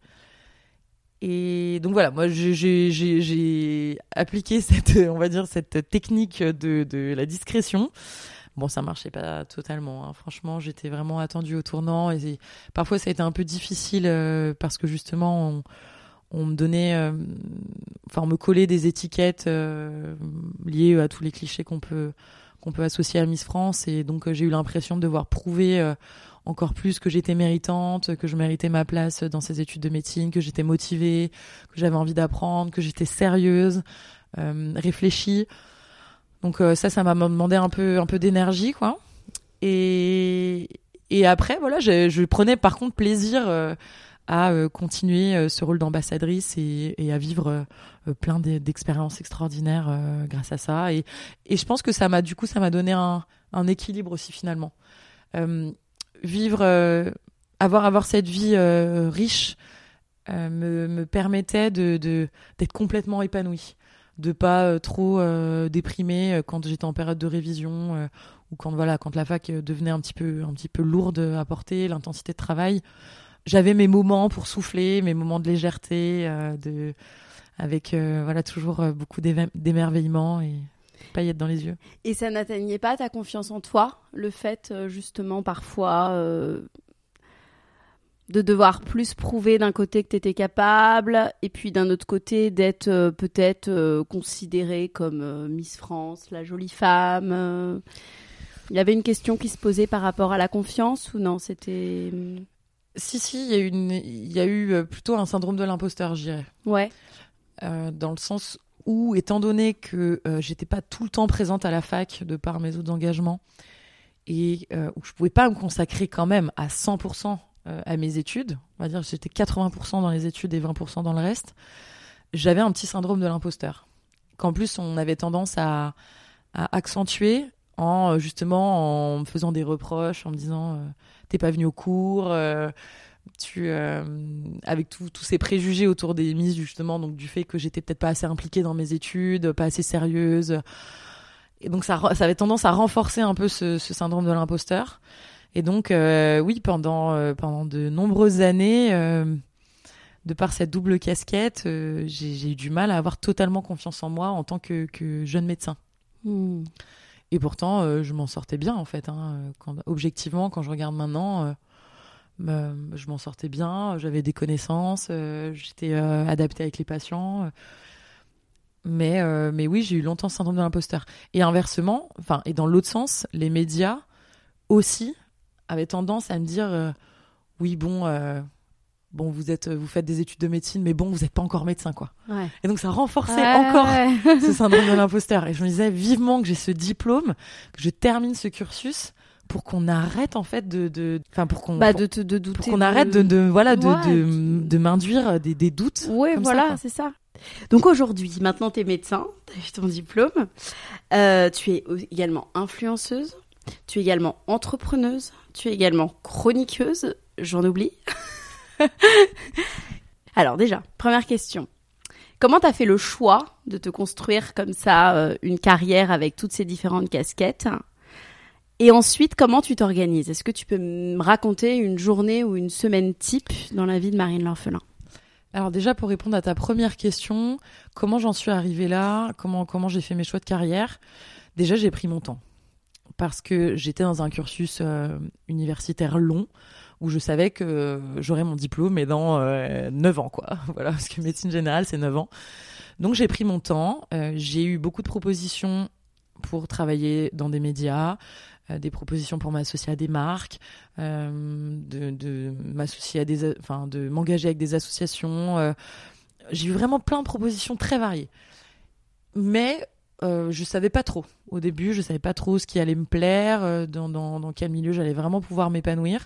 S2: et donc voilà moi j'ai- appliqué cette on va dire cette technique de la discrétion Bon, ça marchait pas totalement. hein. Franchement, j'étais vraiment attendue au tournant parfois ça a été un peu difficile euh, parce que justement on, on me donnait, euh, enfin on me collait des étiquettes euh, liées à tous les clichés qu'on peut qu'on peut associer à Miss France et donc euh, j'ai eu l'impression de devoir prouver euh, encore plus que j'étais méritante, que je méritais ma place dans ces études de médecine, que j'étais motivée, que j'avais envie d'apprendre, que j'étais sérieuse, euh, réfléchie. Donc ça, ça m'a demandé un peu, un peu d'énergie, quoi. Et, et après, voilà, je, prenais par contre plaisir à euh, continuer euh, ce rôle d'ambassadrice et, à vivre euh, plein d'e- d'expériences extraordinaires grâce à ça. Et, je pense que ça m'a, du coup, ça m'a donné un, équilibre aussi finalement. Vivre, avoir, avoir cette vie riche me, me permettait de, d'être complètement épanouie de pas trop euh, déprimer quand j'étais en période de révision ou quand voilà quand la fac devenait un petit peu un petit peu lourde à porter l'intensité de travail j'avais mes moments pour souffler mes moments de légèreté euh, avec euh, voilà toujours euh, beaucoup d'émerveillement et paillettes dans les yeux
S1: Et ça n'atteignait pas ta confiance en toi, le fait justement parfois de devoir plus prouver d'un côté que tu étais capable et puis d'un autre côté d'être peut-être considérée comme Miss France, la jolie femme. Il y avait une question qui se posait par rapport à la confiance ou non? C'était
S2: si si il y a eu une il y a eu euh, plutôt un syndrome de l'imposteur je dirais
S1: ouais.
S2: euh, dans le sens où, étant donné que euh, j'étais pas tout le temps présente à la fac de par mes autres engagements et euh, où je pouvais pas me consacrer quand même à 100% euh, à mes études, on va dire que j'étais 80% dans les études et 20% dans le reste, j'avais un petit syndrome de l'imposteur. Qu'en plus on avait tendance à, à accentuer en justement en me faisant des reproches, en me disant t'es pas venu au cours, euh, tu euh, avec tous ces préjugés autour des mises justement donc du fait que j'étais peut-être pas assez impliquée dans mes études pas assez sérieuse. Et donc ça ça avait tendance à renforcer un peu ce, syndrome de l'imposteur. Et donc euh, oui pendant pendant de nombreuses années de par cette double casquette j'ai eu du mal à avoir totalement confiance en moi en tant que, jeune médecin.
S1: Hmm.
S2: Et pourtant, euh, je m'en sortais bien, en fait. Hein, objectivement, quand je regarde maintenant, euh, bah, je m'en sortais bien. J'avais des connaissances, euh, j'étais adaptée avec les patients. mais, mais oui, j'ai eu longtemps ce syndrome de l'imposteur. Et inversement, enfin, et dans l'autre sens, les médias aussi avaient tendance à me dire oui, bon, bon, vous êtes, vous faites des études de médecine, mais bon, vous n'êtes pas encore médecin, quoi.
S1: Ouais.
S2: Et donc ça renforçait
S1: Ouais,
S2: encore
S1: ouais.
S2: ce syndrome de l'imposteur. Et je me disais vivement que j'ai ce diplôme, que je termine ce cursus pour qu'on arrête en fait de, de, enfin pour qu'on,
S1: Bah, de te de douter.
S2: pour qu'on arrête de, de voilà de, de, de m'induire des, des doutes. Ça,
S1: voilà, c'est ça. Donc aujourd'hui, maintenant tu es médecin, tu as eu ton diplôme, euh, tu es également influenceuse, tu es également entrepreneuse, tu es également chroniqueuse, j'en oublie. Alors déjà, première question. Comment t'as fait le choix de te construire comme ça euh, une carrière avec toutes ces différentes casquettes? Et ensuite, comment tu t'organises? Est-ce que tu peux me raconter une journée ou une semaine type dans la vie de Marine L'Orphelin?
S2: Alors déjà pour répondre à ta première question, comment j'en suis arrivée là, comment comment j'ai fait mes choix de carrière? Déjà j'ai pris mon temps. Parce que j'étais dans un cursus euh, universitaire long où je savais que j'aurais mon diplôme mais dans euh, 9 ans quoi. Voilà, parce que médecine générale c'est 9 ans. Donc j'ai pris mon temps, euh, j'ai eu beaucoup de propositions pour travailler dans des médias, euh, des propositions pour m'associer à des marques, euh, de, m'associer à des, enfin de m'engager avec des associations. j'ai eu vraiment plein de propositions très variées. Mais euh, je savais pas trop. Au début, je savais pas trop ce qui allait me plaire, dans quel milieu j'allais vraiment pouvoir m'épanouir.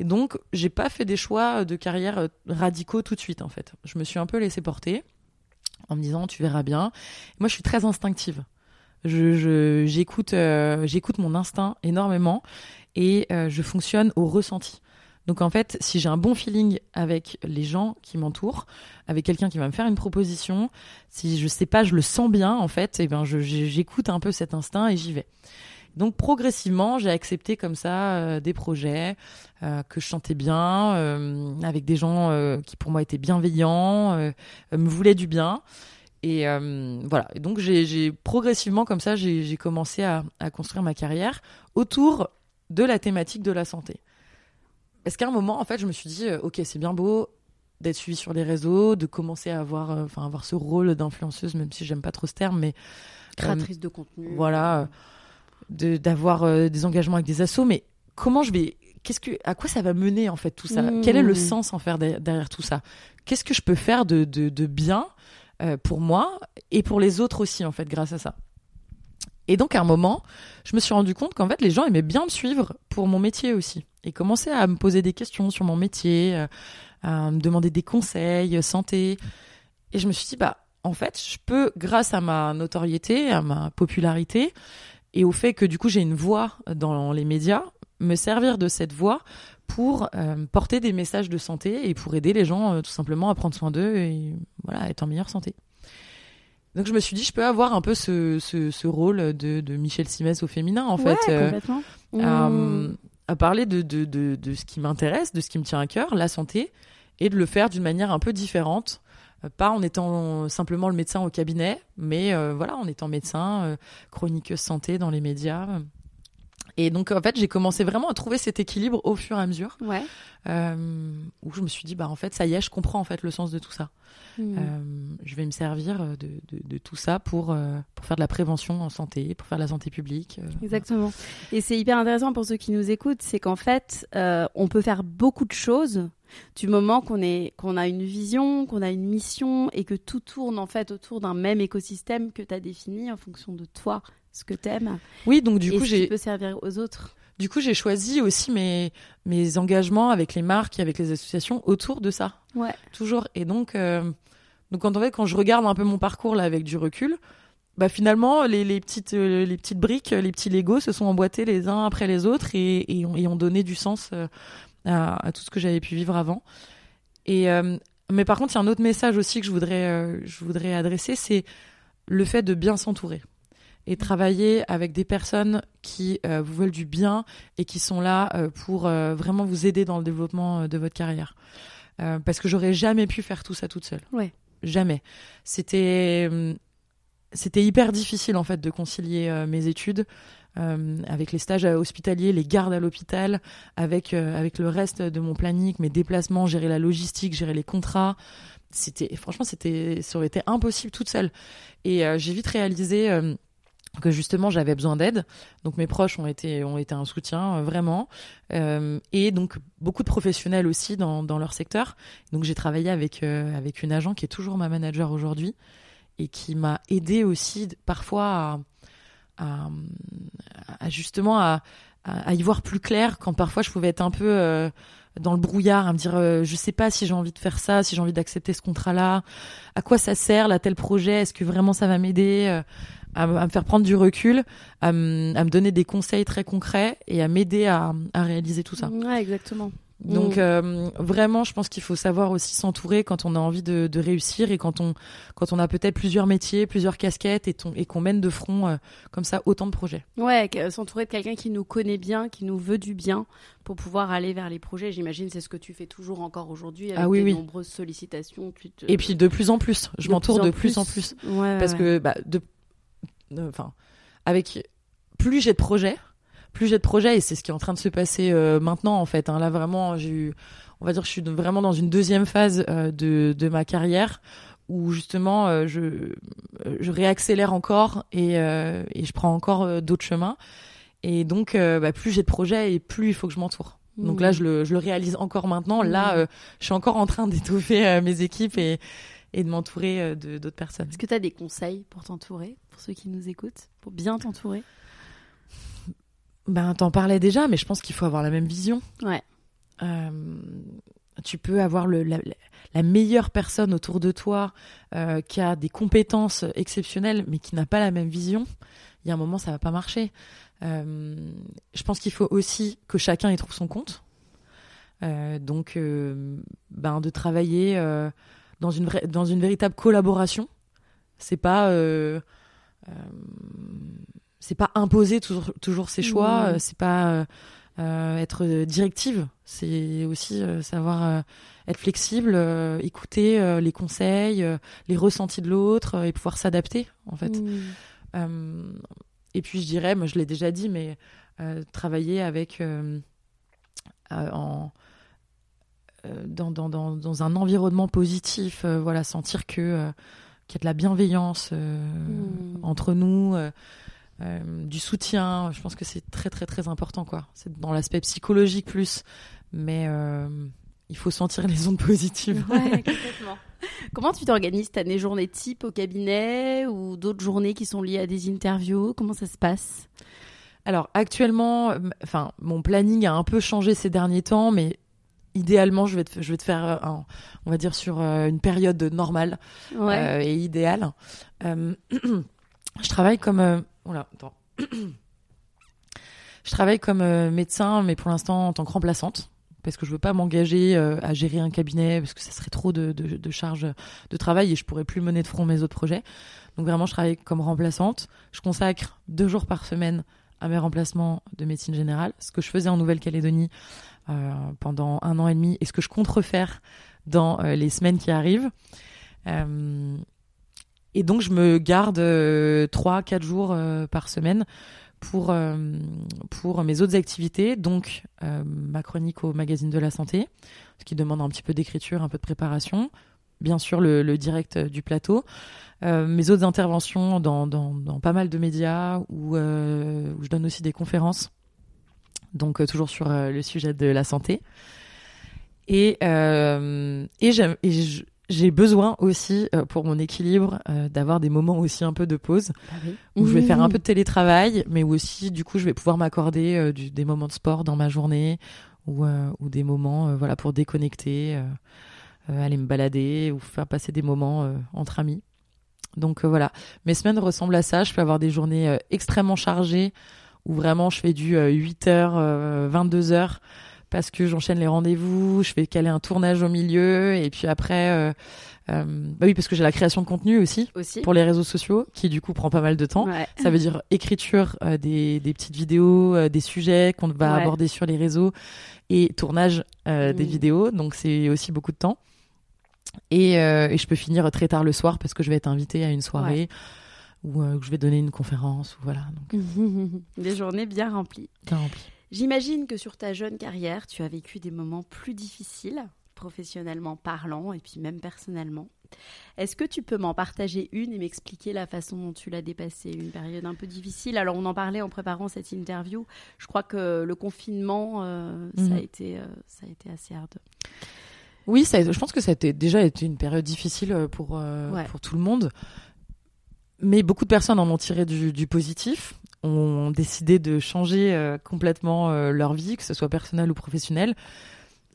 S2: Et donc, j'ai pas fait des choix de carrière euh, radicaux tout de suite, en fait. Je me suis un peu laissée porter en me disant, tu verras bien. Moi, je suis très instinctive. Je, j'écoute, euh, j'écoute mon instinct énormément et euh, je fonctionne au ressenti. Donc en fait, si j'ai un bon feeling avec les gens qui m'entourent, avec quelqu'un qui va me faire une proposition, si je sais pas, je le sens bien en fait, et ben je- je- j'écoute un peu cet instinct et j'y vais. Donc progressivement, j'ai accepté comme ça euh, des projets euh, que je sentais bien, euh, avec des gens qui pour moi étaient bienveillants, me voulaient du bien. Et voilà. Et donc j'ai progressivement comme ça, j'ai commencé à, à construire ma carrière autour de la thématique de la santé. Parce qu'à un moment, en fait, je me suis dit, ok, c'est bien beau d'être suivi sur les réseaux, de commencer à avoir, enfin, avoir ce rôle d'influenceuse, même si j'aime pas trop ce terme, mais
S1: Créatrice de contenu.
S2: voilà, d'avoir euh, des engagements avec des assos, mais comment je vais, qu'est-ce que, à quoi ça va mener en fait tout ça?
S1: Mmh.
S2: Quel est le sens en faire derrière, tout ça? Qu'est-ce que je peux faire de de, de bien euh, pour moi et pour les autres aussi en fait grâce à ça? Et donc à un moment, je me suis rendu compte qu'en fait les gens aimaient bien me suivre pour mon métier aussi et commençaient à me poser des questions sur mon métier, euh, à me demander des conseils santé. Et je me suis dit bah en fait, je peux, grâce à ma notoriété, à ma popularité, et au fait que du coup j'ai une voix dans les médias, me servir de cette voix pour euh, porter des messages de santé et pour aider les gens euh, tout simplement à prendre soin d'eux et voilà, être en meilleure santé. Donc je me suis dit, je peux avoir un peu ce, ce, ce rôle de, de Michel Simès au féminin, en
S1: Ouais,
S2: fait. euh,
S1: complètement.
S2: à,
S1: Mmh.
S2: à parler de, de, de, de ce qui m'intéresse, de ce qui me tient à cœur, la santé, et de le faire d'une manière un peu différente. Euh, Pas en étant simplement le médecin au cabinet, mais euh, voilà, en étant médecin, euh, chroniqueuse santé dans les médias. Et donc, en fait, j'ai commencé vraiment à trouver cet équilibre au fur et à mesure,
S1: Ouais.
S2: euh, où je me suis dit, bah, en fait, ça y est, je comprends en fait le sens de tout ça.
S1: Mmh.
S2: Euh, je vais me servir de, de, de tout ça pour, euh, pour faire de la prévention en santé, pour faire de la santé publique.
S1: Exactement. Et c'est hyper intéressant pour ceux qui nous écoutent, c'est qu'en fait, on peut faire beaucoup de choses du moment qu'on est qu'on a une vision, qu'on a une mission et que tout tourne en fait autour d'un même écosystème que tu as défini en fonction de toi, ce que t'aimes
S2: Oui, donc du
S1: et
S2: coup, j'ai
S1: peut servir aux autres.
S2: Du coup, j'ai choisi aussi mes, mes engagements avec les marques et avec les associations autour de ça.
S1: Ouais.
S2: Toujours. Et donc, euh, donc quand, en fait, quand je regarde un peu mon parcours là avec du recul, bah finalement, les, les, petites, euh, les petites briques, les petits Legos se sont emboîtés les uns après les autres et, et, ont, et ont donné du sens euh, à, à tout ce que j'avais pu vivre avant. Et, mais par contre, il y a un autre message aussi que je voudrais, je voudrais adresser, c'est le fait de bien s'entourer et travailler avec des personnes qui euh, vous veulent du bien et qui sont là euh, pour euh, vraiment vous aider dans le développement de votre carrière. Parce que j'aurais jamais pu faire tout ça toute seule.
S1: Ouais.
S2: Jamais. C'était hum, c'était hyper difficile en fait de concilier mes études avec les stages hospitaliers, les gardes à l'hôpital, avec avec le reste de mon planning, mes déplacements, gérer la logistique, gérer les contrats. C'était franchement c'était ça aurait été impossible toute seule. Et euh, j'ai vite réalisé euh, que justement j'avais besoin d'aide. Donc mes proches ont été ont été un soutien euh, vraiment, Euh, et donc beaucoup de professionnels aussi dans dans leur secteur. Donc j'ai travaillé avec euh, avec une agent qui est toujours ma manager aujourd'hui et qui m'a aidé aussi parfois à, justement à, y voir plus clair quand parfois je pouvais être un peu dans le brouillard à me dire je sais pas si j'ai envie de faire ça si j'ai envie d'accepter ce contrat là à quoi ça sert là tel projet est-ce que vraiment ça va m'aider à, me faire prendre du recul à, me donner des conseils très concrets et à m'aider à, à réaliser tout ça
S1: Ouais, exactement.
S2: Donc
S1: Mm.
S2: euh, vraiment, je pense qu'il faut savoir aussi s'entourer quand on a envie de, de réussir et quand on quand on a peut-être plusieurs métiers, plusieurs casquettes et, ton- et qu'on mène de front euh, comme ça autant de projets.
S1: Ouais, s'entourer de quelqu'un qui nous connaît bien, qui nous veut du bien, pour pouvoir aller vers les projets. J'imagine c'est ce que tu fais toujours encore aujourd'hui avec
S2: Ah oui, oui.
S1: nombreuses sollicitations. tu te-
S2: Et puis de plus en plus, je m'entoure de plus en plus.
S1: Ouais,
S2: parce
S1: ouais.
S2: que bah, de enfin avec plus j'ai de projets plus j'ai de projets et c'est ce qui est en train de se passer euh, maintenant en fait hein. là vraiment j'ai eu on va dire je suis vraiment dans une deuxième phase euh, de de ma carrière où justement euh, je euh, je réaccélère encore et euh, et je prends encore euh, d'autres chemins et donc euh, bah, plus j'ai de projets et plus il faut que je m'entoure donc
S1: Mm.
S2: là je le je le réalise encore maintenant là
S1: Mm.
S2: euh, je suis encore en train d'étoffer euh, mes équipes et et de m'entourer euh, de d'autres personnes
S1: Est-ce que tu as des conseils pour t'entourer, pour ceux qui nous écoutent, pour bien t'entourer
S2: Ben, t'en parlais déjà, mais je pense qu'il faut avoir la même vision.
S1: Ouais.
S2: Euh, tu peux avoir le, la, la meilleure personne autour de toi euh, qui a des compétences exceptionnelles, mais qui n'a pas la même vision. Il y a un moment, ça va pas marcher. Euh, je pense qu'il faut aussi que chacun y trouve son compte. Donc, ben, de travailler dans une vraie, dans une véritable collaboration. C'est pas euh, c'est pas imposer toujours, toujours ses choix, euh, c'est pas euh, euh, être directive, c'est aussi euh, savoir euh, être flexible, euh, écouter euh, les conseils, euh, les ressentis de l'autre euh, et pouvoir s'adapter en fait. Euh, et puis je dirais, moi je l'ai déjà dit, mais euh, travailler avec euh, euh, en euh, dans, dans, dans, dans un environnement positif, euh, voilà, sentir que euh, qu'il y a de la bienveillance euh,
S1: Mm.
S2: entre nous, euh, euh, du soutien. Je pense que c'est très très très important quoi. C'est dans l'aspect psychologique plus, mais euh, il faut sentir les ondes positives.
S1: Ouais, complètement. Comment tu t'organises T'as des journées type au cabinet ou d'autres journées qui sont liées à des interviews? Comment ça se passe?
S2: Alors actuellement, enfin mon planning a un peu changé ces derniers temps, mais idéalement je vais te, je vais te faire, euh, un- on va dire sur euh, une période normale
S1: Ouais.
S2: euh, et idéale. Euh, je travaille comme, euh, attends. je travaille comme médecin, mais pour l'instant en tant que remplaçante. Parce que je veux pas m'engager à gérer un cabinet, parce que ça serait trop de, de, de charge de travail et je pourrais plus mener de front mes autres projets. Donc vraiment, je travaille comme remplaçante. Je consacre deux jours par semaine à mes remplacements de médecine générale, ce que je faisais en Nouvelle-Calédonie pendant un an et demi et ce que je compte refaire dans euh, les semaines qui arrivent. Euh, et donc je me garde euh, trois, quatre jours euh, par semaine pour euh, pour mes autres activités, donc euh, ma chronique au magazine de la santé, ce qui demande un petit peu d'écriture, un peu de préparation, bien sûr le, direct euh, du plateau, euh, mes autres interventions dans, dans, pas mal de médias où, euh, où je donne aussi des conférences, donc euh, toujours sur euh, le sujet de la santé. Et, euh, et, j'aime- j'ai besoin aussi, euh, pour mon équilibre, euh, d'avoir des moments aussi un peu de pause, où je vais faire un peu de télétravail, mais où aussi, du coup, je vais pouvoir m'accorder euh, des moments de sport dans ma journée, ou, ou des moments voilà, pour déconnecter, aller me balader, ou faire passer des moments entre amis. Donc voilà, mes semaines ressemblent à ça. Je peux avoir des journées extrêmement chargées, où vraiment je fais du 8h, 22h, parce que j'enchaîne les rendez-vous, je fais caler un tournage au milieu, et puis après, euh, euh, bah oui, parce que j'ai la création de contenu aussi
S1: Aussi.
S2: pour les réseaux sociaux, qui du coup prend pas mal de temps.
S1: Ouais.
S2: Ça veut dire écriture euh, des, des petites vidéos, euh, des sujets qu'on va
S1: Ouais.
S2: aborder sur les réseaux, et tournage euh, des
S1: Mm.
S2: vidéos, donc c'est aussi beaucoup de temps. Et, euh, et je peux finir très tard le soir parce que je vais être invitée à une soirée ou euh, que je vais donner une conférence, ou voilà, donc
S1: Des journées bien remplies.
S2: bien rempli.
S1: J'imagine que sur ta jeune carrière, tu as vécu des moments plus difficiles, professionnellement parlant et puis même personnellement. Est-ce que tu peux m'en partager une et m'expliquer la façon dont tu l'as dépassée? Une période un peu difficile. Alors, on en parlait en préparant cette interview. Je crois que le confinement, euh, ça,
S2: Mhm.
S1: a été, euh, ça a été assez hard.
S2: Oui, ça, je pense que ça a été, déjà été une période difficile euh, pour, euh,
S1: Ouais.
S2: pour tout le monde. Mais beaucoup de personnes en ont tiré du, positif, ont décidé de changer euh, complètement euh, leur vie, que ce soit personnelle ou professionnelle.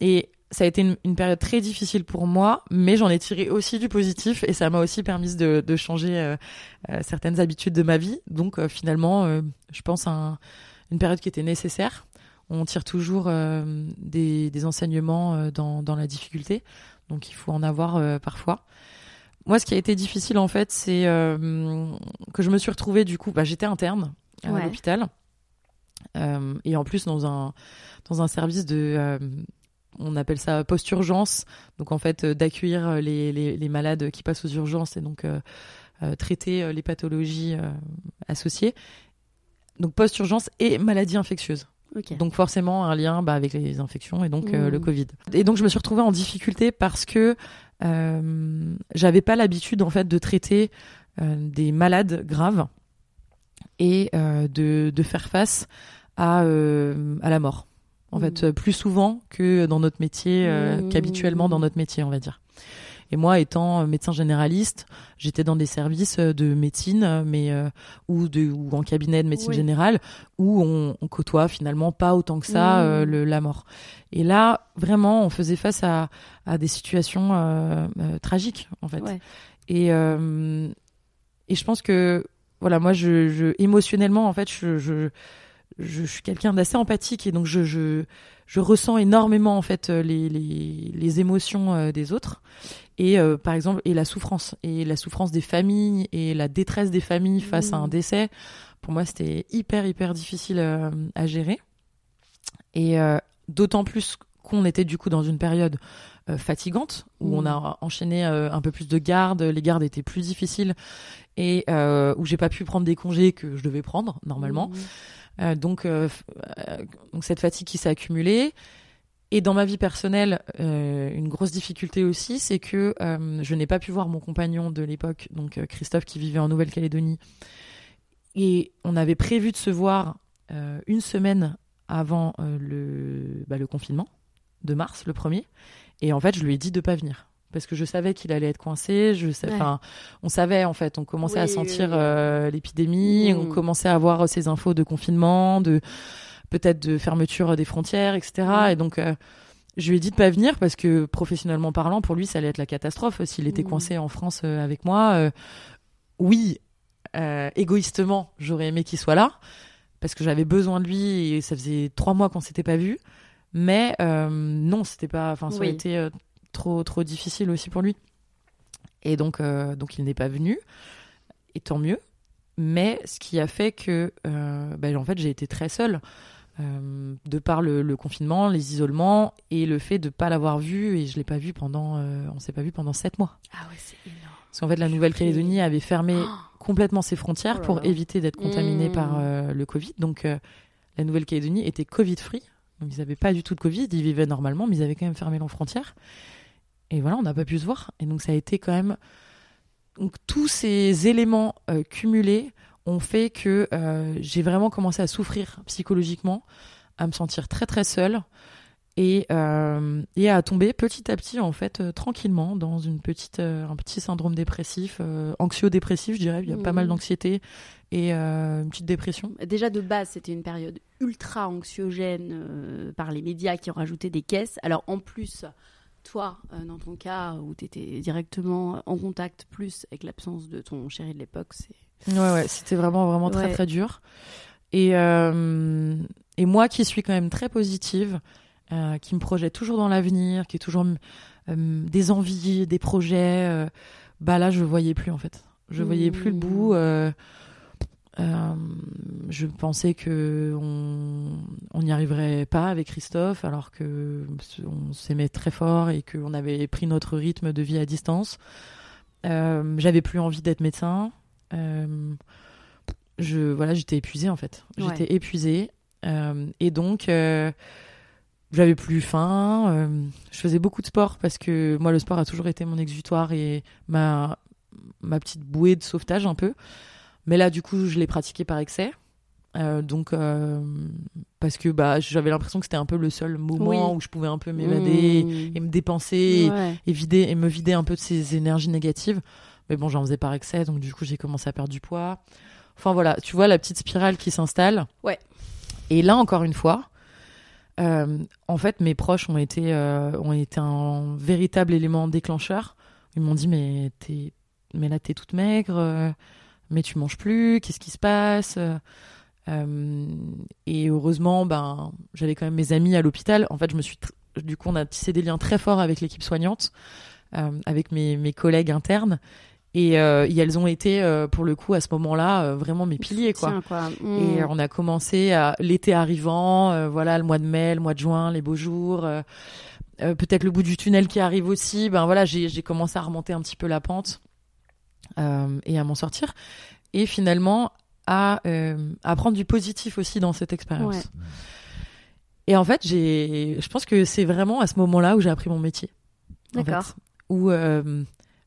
S2: Et ça a été une, période très difficile pour moi, mais j'en ai tiré aussi du positif et ça m'a aussi permis de, changer euh, certaines habitudes de ma vie. Donc finalement, je pense à un- une période qui était nécessaire, on tire toujours des, enseignements dans, la difficulté. Donc il faut en avoir parfois. Moi, ce qui a été difficile en fait, c'est euh, que je me suis retrouvée du coup, bah, j'étais interne à
S1: Ouais.
S2: l'hôpital Euh, et en plus dans un dans un service de euh, on appelle ça post-urgence, donc en fait euh, d'accueillir les, les, les malades qui passent aux urgences et donc euh, euh, traiter les pathologies associées. Donc post-urgence et maladies infectieuses.
S1: Ok.
S2: Donc forcément un lien bah, avec les infections et donc le Covid. Et donc je me suis retrouvée en difficulté parce que j'avais pas l'habitude en fait de traiter euh, des malades graves et euh, de, de faire face à, euh, à la mort. En
S1: Mhm.
S2: fait, euh, plus souvent que dans notre métier, euh,
S1: Mhm.
S2: qu'habituellement dans notre métier, on va dire. Et moi, étant euh, médecin généraliste, j'étais dans des services euh, de médecine, euh, mais euh, ou de ou en cabinet de médecine
S1: Oui.
S2: générale, où on, on côtoie finalement pas autant que ça euh, le, la mort. Et là, vraiment, on faisait face à, à des situations euh, tragiques, en fait.
S1: Ouais.
S2: Et et je pense que voilà, moi, je, je émotionnellement, en fait, je je, je, suis quelqu'un d'assez empathique et donc je, je je ressens énormément en fait les les, les émotions des autres et euh, par exemple et la souffrance et la souffrance des familles et la détresse des familles face à un
S1: Mhm.
S2: décès. Pour moi, c'était hyper hyper difficile euh, à gérer et euh, d'autant plus qu'on était du coup dans une période euh, fatigante où on a enchaîné euh, un peu plus de gardes, les gardes étaient plus difficiles et euh, où j'ai pas pu prendre des congés que je devais prendre normalement. Euh, donc, donc cette fatigue qui s'est accumulée. Et dans ma vie personnelle, euh, une grosse difficulté aussi, c'est que euh, je n'ai pas pu voir mon compagnon de l'époque, donc euh, Christophe qui vivait en Nouvelle-Calédonie. Et on avait prévu de se voir une semaine avant le, bah, le confinement de mars, le premier. Et en fait, je lui ai dit de pas venir. Parce que je savais qu'il allait être coincé. Je sais,
S1: Ouais.
S2: enfin, on savait en fait. On commençait à
S1: Oui,
S2: sentir
S1: oui.
S2: euh, l'épidémie.
S1: Mm.
S2: On commençait à avoir ces infos de confinement, de peut-être de fermeture des frontières, etc. Et donc, euh, je lui ai dit de pas venir parce que professionnellement parlant, pour lui, ça allait être la catastrophe s'il était
S1: Mm.
S2: coincé en France euh, avec moi. Euh, oui, égoïstement, j'aurais aimé qu'il soit là parce que j'avais besoin de lui et ça faisait trois mois qu'on s'était pas vu. Mais non, c'était pas. Enfin, ça aurait
S1: Oui.
S2: été trop trop difficile aussi pour lui. Et donc euh, donc il n'est pas venu. Et tant mieux. Mais ce qui a fait que euh, ben, en fait j'ai été très seule. Euh, de par le, le confinement, les isolements et le fait de pas l'avoir vu et je l'ai pas vu pendant, euh, on s'est pas vu pendant sept mois.
S1: Ah ouais, c'est énorme.
S2: Parce qu'en fait la Nouvelle-Calédonie avait fermé
S1: Oh.
S2: complètement ses frontières
S1: Oh
S2: pour éviter d'être contaminée
S1: Mmh.
S2: par euh, le Covid. Donc euh, la Nouvelle-Calédonie était Covid-free. Donc ils n'avaient pas du tout de Covid, ils vivaient normalement, mais ils avaient quand même fermé leurs frontières. Et voilà, on n'a pas pu se voir. Et donc ça a été quand même... Donc tous ces éléments cumulés ont fait que euh, j'ai vraiment commencé à souffrir psychologiquement, à me sentir très très seule et, euh, et à tomber petit à petit en fait euh, tranquillement dans une petite un petit syndrome dépressif anxio-dépressif je dirais. Il y a pas mal d'anxiété et une petite dépression.
S1: Déjà de base, c'était une période ultra anxiogène par les médias qui ont rajouté des caisses. Alors en plus, toi, dans ton cas où tu étais directement en contact plus avec l'absence de ton chéri de l'époque, c'est
S2: ouais ouais c'était vraiment vraiment très
S1: Ouais.
S2: très dur et euh, et moi qui suis quand même très positive euh, qui me projette toujours dans l'avenir qui est toujours euh, des envies des projets bah là je voyais plus en fait je voyais plus le bout euh, euh, je pensais que on on n'y arriverait pas avec Christophe alors que on s'aimait très fort et qu'on avait pris notre rythme de vie à distance. Euh, J'avais plus envie d'être médecin. Euh, je voilà, j'étais épuisée en fait.
S1: Ouais.
S2: J'étais épuisée Euh, et donc euh, j'avais plus faim. euh, je faisais beaucoup de sport parce que moi le sport a toujours été mon exutoire et ma ma petite bouée de sauvetage un peu. Mais là, du coup, je l'ai pratiqué par excès. Euh, donc, euh, parce que bah, j'avais l'impression que c'était un peu le seul moment
S1: Oui.
S2: où je pouvais un peu m'évader
S1: Mmh.
S2: et me dépenser
S1: Ouais.
S2: et, vider, et me vider un peu de ces énergies négatives. Mais bon, j'en faisais par excès, donc du coup, j'ai commencé à perdre du poids. Enfin voilà, tu vois la petite spirale qui s'installe.
S1: Ouais.
S2: Et là, encore une fois, euh, en fait, mes proches ont été, euh, ont été un véritable élément déclencheur. Ils m'ont dit, mais, t'es, mais là, t'es toute maigre, euh, mais tu manges plus, qu'est-ce qui se passe? Et heureusement, ben, j'avais quand même mes amis à l'hôpital. En fait, je me suis, tr- du coup, on a tissé des liens très forts avec l'équipe soignante, avec mes, mes collègues internes. Et, euh, et elles ont été, euh, pour le coup, à ce moment-là, euh, vraiment mes piliers, quoi.
S1: Tiens, quoi.
S2: Et
S1: Mm.
S2: on a commencé à l'été arrivant, voilà, le mois de mai, le mois de juin, les beaux jours, peut-être le bout du tunnel qui arrive aussi. Ben voilà, j'ai commencé à remonter un petit peu la pente et à m'en sortir. Et finalement, à, à prendre du positif aussi dans cette expérience.
S1: Ouais.
S2: Et en fait, j'ai, je pense que c'est vraiment à ce moment-là où j'ai appris mon métier. en fait.
S1: D'accord.
S2: Où euh,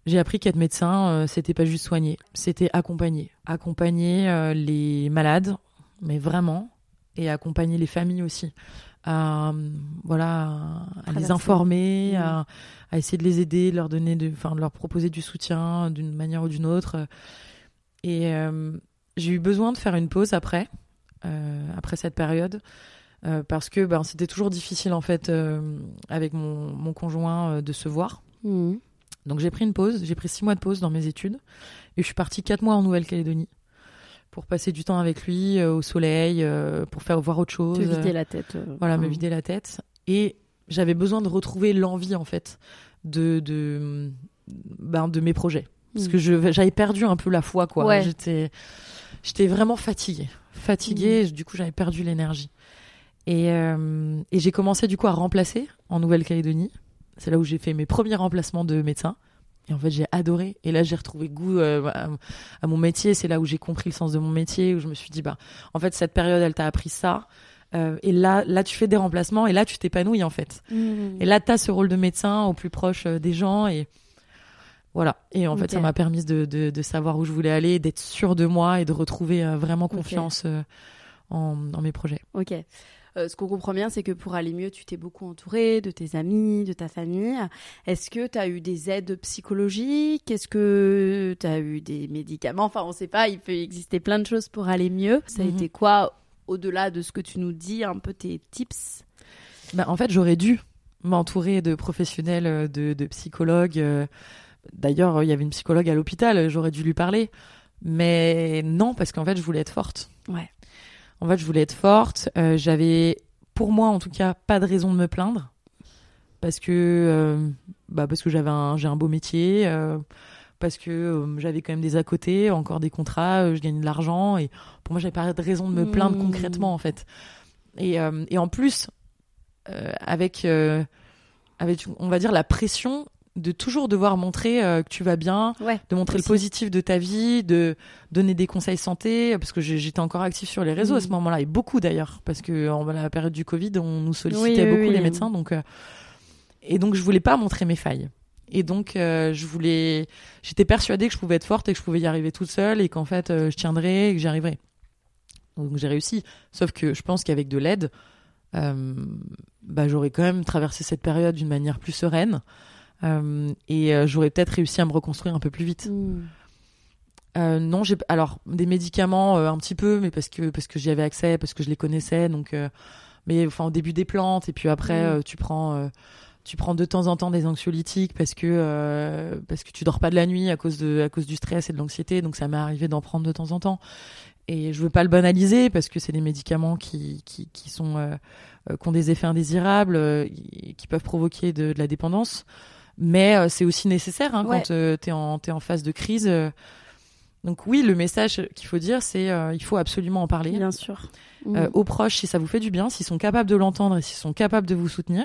S2: j'ai appris qu'être médecin, euh, c'était pas juste soigner, c'était accompagner, accompagner euh, les malades, mais vraiment, et accompagner les familles aussi. À, euh, voilà, à les informer,
S1: Mhm.
S2: à, à essayer de les aider, de leur donner, de, enfin, leur proposer du soutien d'une manière ou d'une autre. Et euh, j'ai eu besoin de faire une pause après, euh, après cette période, euh, parce que ben, c'était toujours difficile en fait avec mon, mon conjoint de se voir.
S1: Mm.
S2: Donc j'ai pris une pause, j'ai pris six mois de pause dans mes études et je suis partie quatre mois en Nouvelle-Calédonie pour passer du temps avec lui euh, au soleil, euh, pour faire voir autre chose,
S1: Te vider la tête. euh,
S2: voilà, me vider la tête. Et j'avais besoin de retrouver l'envie en fait de de ben, de mes projets parce
S1: Mm.
S2: que je j'avais perdu un peu la foi quoi.
S1: Ouais.
S2: J'étais j'étais vraiment fatiguée, fatiguée.
S1: Mm.
S2: et Du coup j'avais perdu l'énergie. Et, euh, et j'ai commencé du coup à remplacer en Nouvelle-Calédonie. C'est là où j'ai fait mes premiers remplacements de médecin. Et en fait, j'ai adoré. Et là, j'ai retrouvé goût euh, à, à mon métier. C'est là où j'ai compris le sens de mon métier, où je me suis dit, bah, en fait, cette période, elle t'a appris ça. Euh, et là, là, tu fais des remplacements et là, tu t'épanouis, en fait.
S1: Mm.
S2: Et là, tu as ce rôle de médecin au plus proche euh, des gens. Et voilà. Et en fait, ça m'a permis de, de, de savoir où je voulais aller, d'être sûre de moi et de retrouver vraiment confiance euh, en, en mes projets.
S1: Ok. Euh, ce qu'on comprend bien, c'est que pour aller mieux, tu t'es beaucoup entouré de tes amis, de ta famille. Est-ce que tu as eu des aides psychologiques? Est-ce que tu as eu des médicaments? Enfin, on sait pas, il peut exister plein de choses pour aller mieux. Ça a
S2: Mhm.
S1: été quoi, au-delà de ce que tu nous dis, un peu tes tips?
S2: Bah, en fait, j'aurais dû m'entourer de professionnels, euh, de, de psychologues. euh. D'ailleurs, il y avait une psychologue à l'hôpital, j'aurais dû lui parler. Mais non, parce qu'en fait, je voulais être forte.
S1: Ouais.
S2: En fait, je voulais être forte. Euh, J'avais, pour moi en tout cas, pas de raison de me plaindre. Parce que, euh, bah parce que j'avais un, j'ai un beau métier, euh, parce que j'avais quand même des à côté, encore des contrats, je gagne de l'argent. Et pour moi, j'avais pas de raison de me plaindre
S1: Mmh.
S2: concrètement, en fait. Et, et en plus, avec, avec, on va dire, la pression de toujours devoir montrer euh, que tu vas bien,
S1: Ouais.
S2: de montrer
S1: Aussi.
S2: le positif de ta vie, de donner des conseils santé, parce que j'étais encore active sur les réseaux à ce
S1: Mhm.
S2: moment-là, et beaucoup d'ailleurs, parce que en la période du Covid, on nous sollicitait
S1: Oui,
S2: beaucoup
S1: oui.
S2: les médecins, donc euh, et donc je voulais pas montrer mes failles. Et donc euh, je voulais, j'étais persuadée que je pouvais être forte et que je pouvais y arriver toute seule et qu'en fait je tiendrais et que j'y arriverais. Donc j'ai réussi, sauf que je pense qu'avec de l'aide, bah, j'aurais quand même traversé cette période d'une manière plus sereine. Euh, et euh, j'aurais peut-être réussi à me reconstruire un peu plus vite.
S1: Mm.
S2: Euh, non, j'ai alors des médicaments euh, un petit peu, mais parce que parce que j'y avais accès, parce que je les connaissais, donc. euh, mais enfin au début des plantes et puis après
S1: Mm.
S2: euh, tu prends euh, tu prends de temps en temps des anxiolytiques parce que euh, parce que tu dors pas de la nuit à cause de à cause du stress et de l'anxiété, donc ça m'est arrivé d'en prendre de temps en temps. Et je veux pas le banaliser parce que c'est des médicaments qui qui qui sont qui ont des effets indésirables, euh, qui peuvent provoquer de, de la dépendance. Mais euh, c'est aussi nécessaire hein,
S1: Ouais.
S2: quand euh, t'es en t'es en phase de crise. euh, donc oui, le message qu'il faut dire, c'est euh, il faut absolument en parler
S1: Bien sûr. Mm.
S2: aux proches si ça vous fait du bien, s'ils sont capables de l'entendre et s'ils sont capables de vous soutenir.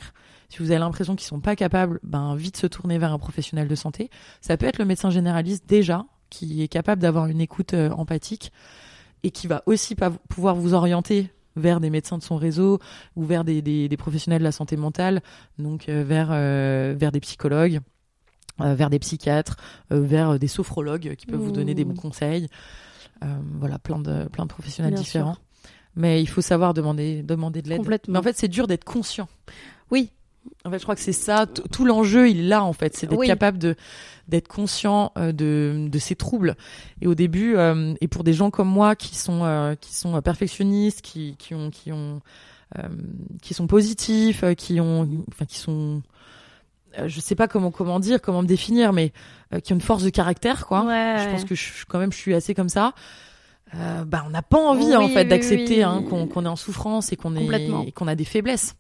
S2: Si vous avez l'impression qu'ils sont pas capables, ben vite se tourner vers un professionnel de santé. Ça peut être le médecin généraliste déjà qui est capable d'avoir une écoute euh, empathique et qui va aussi pouvoir vous orienter vers des médecins de son réseau ou vers des, des, des professionnels de la santé mentale, donc euh, vers euh, vers des psychologues, euh, vers des psychiatres, vers des sophrologues qui peuvent vous donner des
S1: Mmh.
S2: bons conseils. Euh, voilà, plein de plein de professionnels
S1: Bien
S2: différents.
S1: sûr.
S2: Mais il faut savoir demander, demander de l'aide. Mais en fait, c'est dur d'être conscient.
S1: Oui.
S2: En fait, je crois que c'est ça. Tout l'enjeu, il est là, en fait. C'est d'être
S1: Oui.
S2: capable de, d'être conscient euh, de, de ses troubles. Et au début, euh, et pour des gens comme moi qui sont, euh, qui sont perfectionnistes, qui, qui ont, qui ont, qui sont positifs, qui ont, enfin, qui sont, je sais pas comment, comment dire, comment me définir, mais qui ont une force de caractère, quoi.
S1: Ouais,
S2: Je
S1: ouais.
S2: pense que je, quand même, je suis assez comme ça. bah, on n'a pas envie en fait
S1: oui,
S2: d'accepter hein, qu'on est en souffrance et qu'on est qu'on a des faiblesses.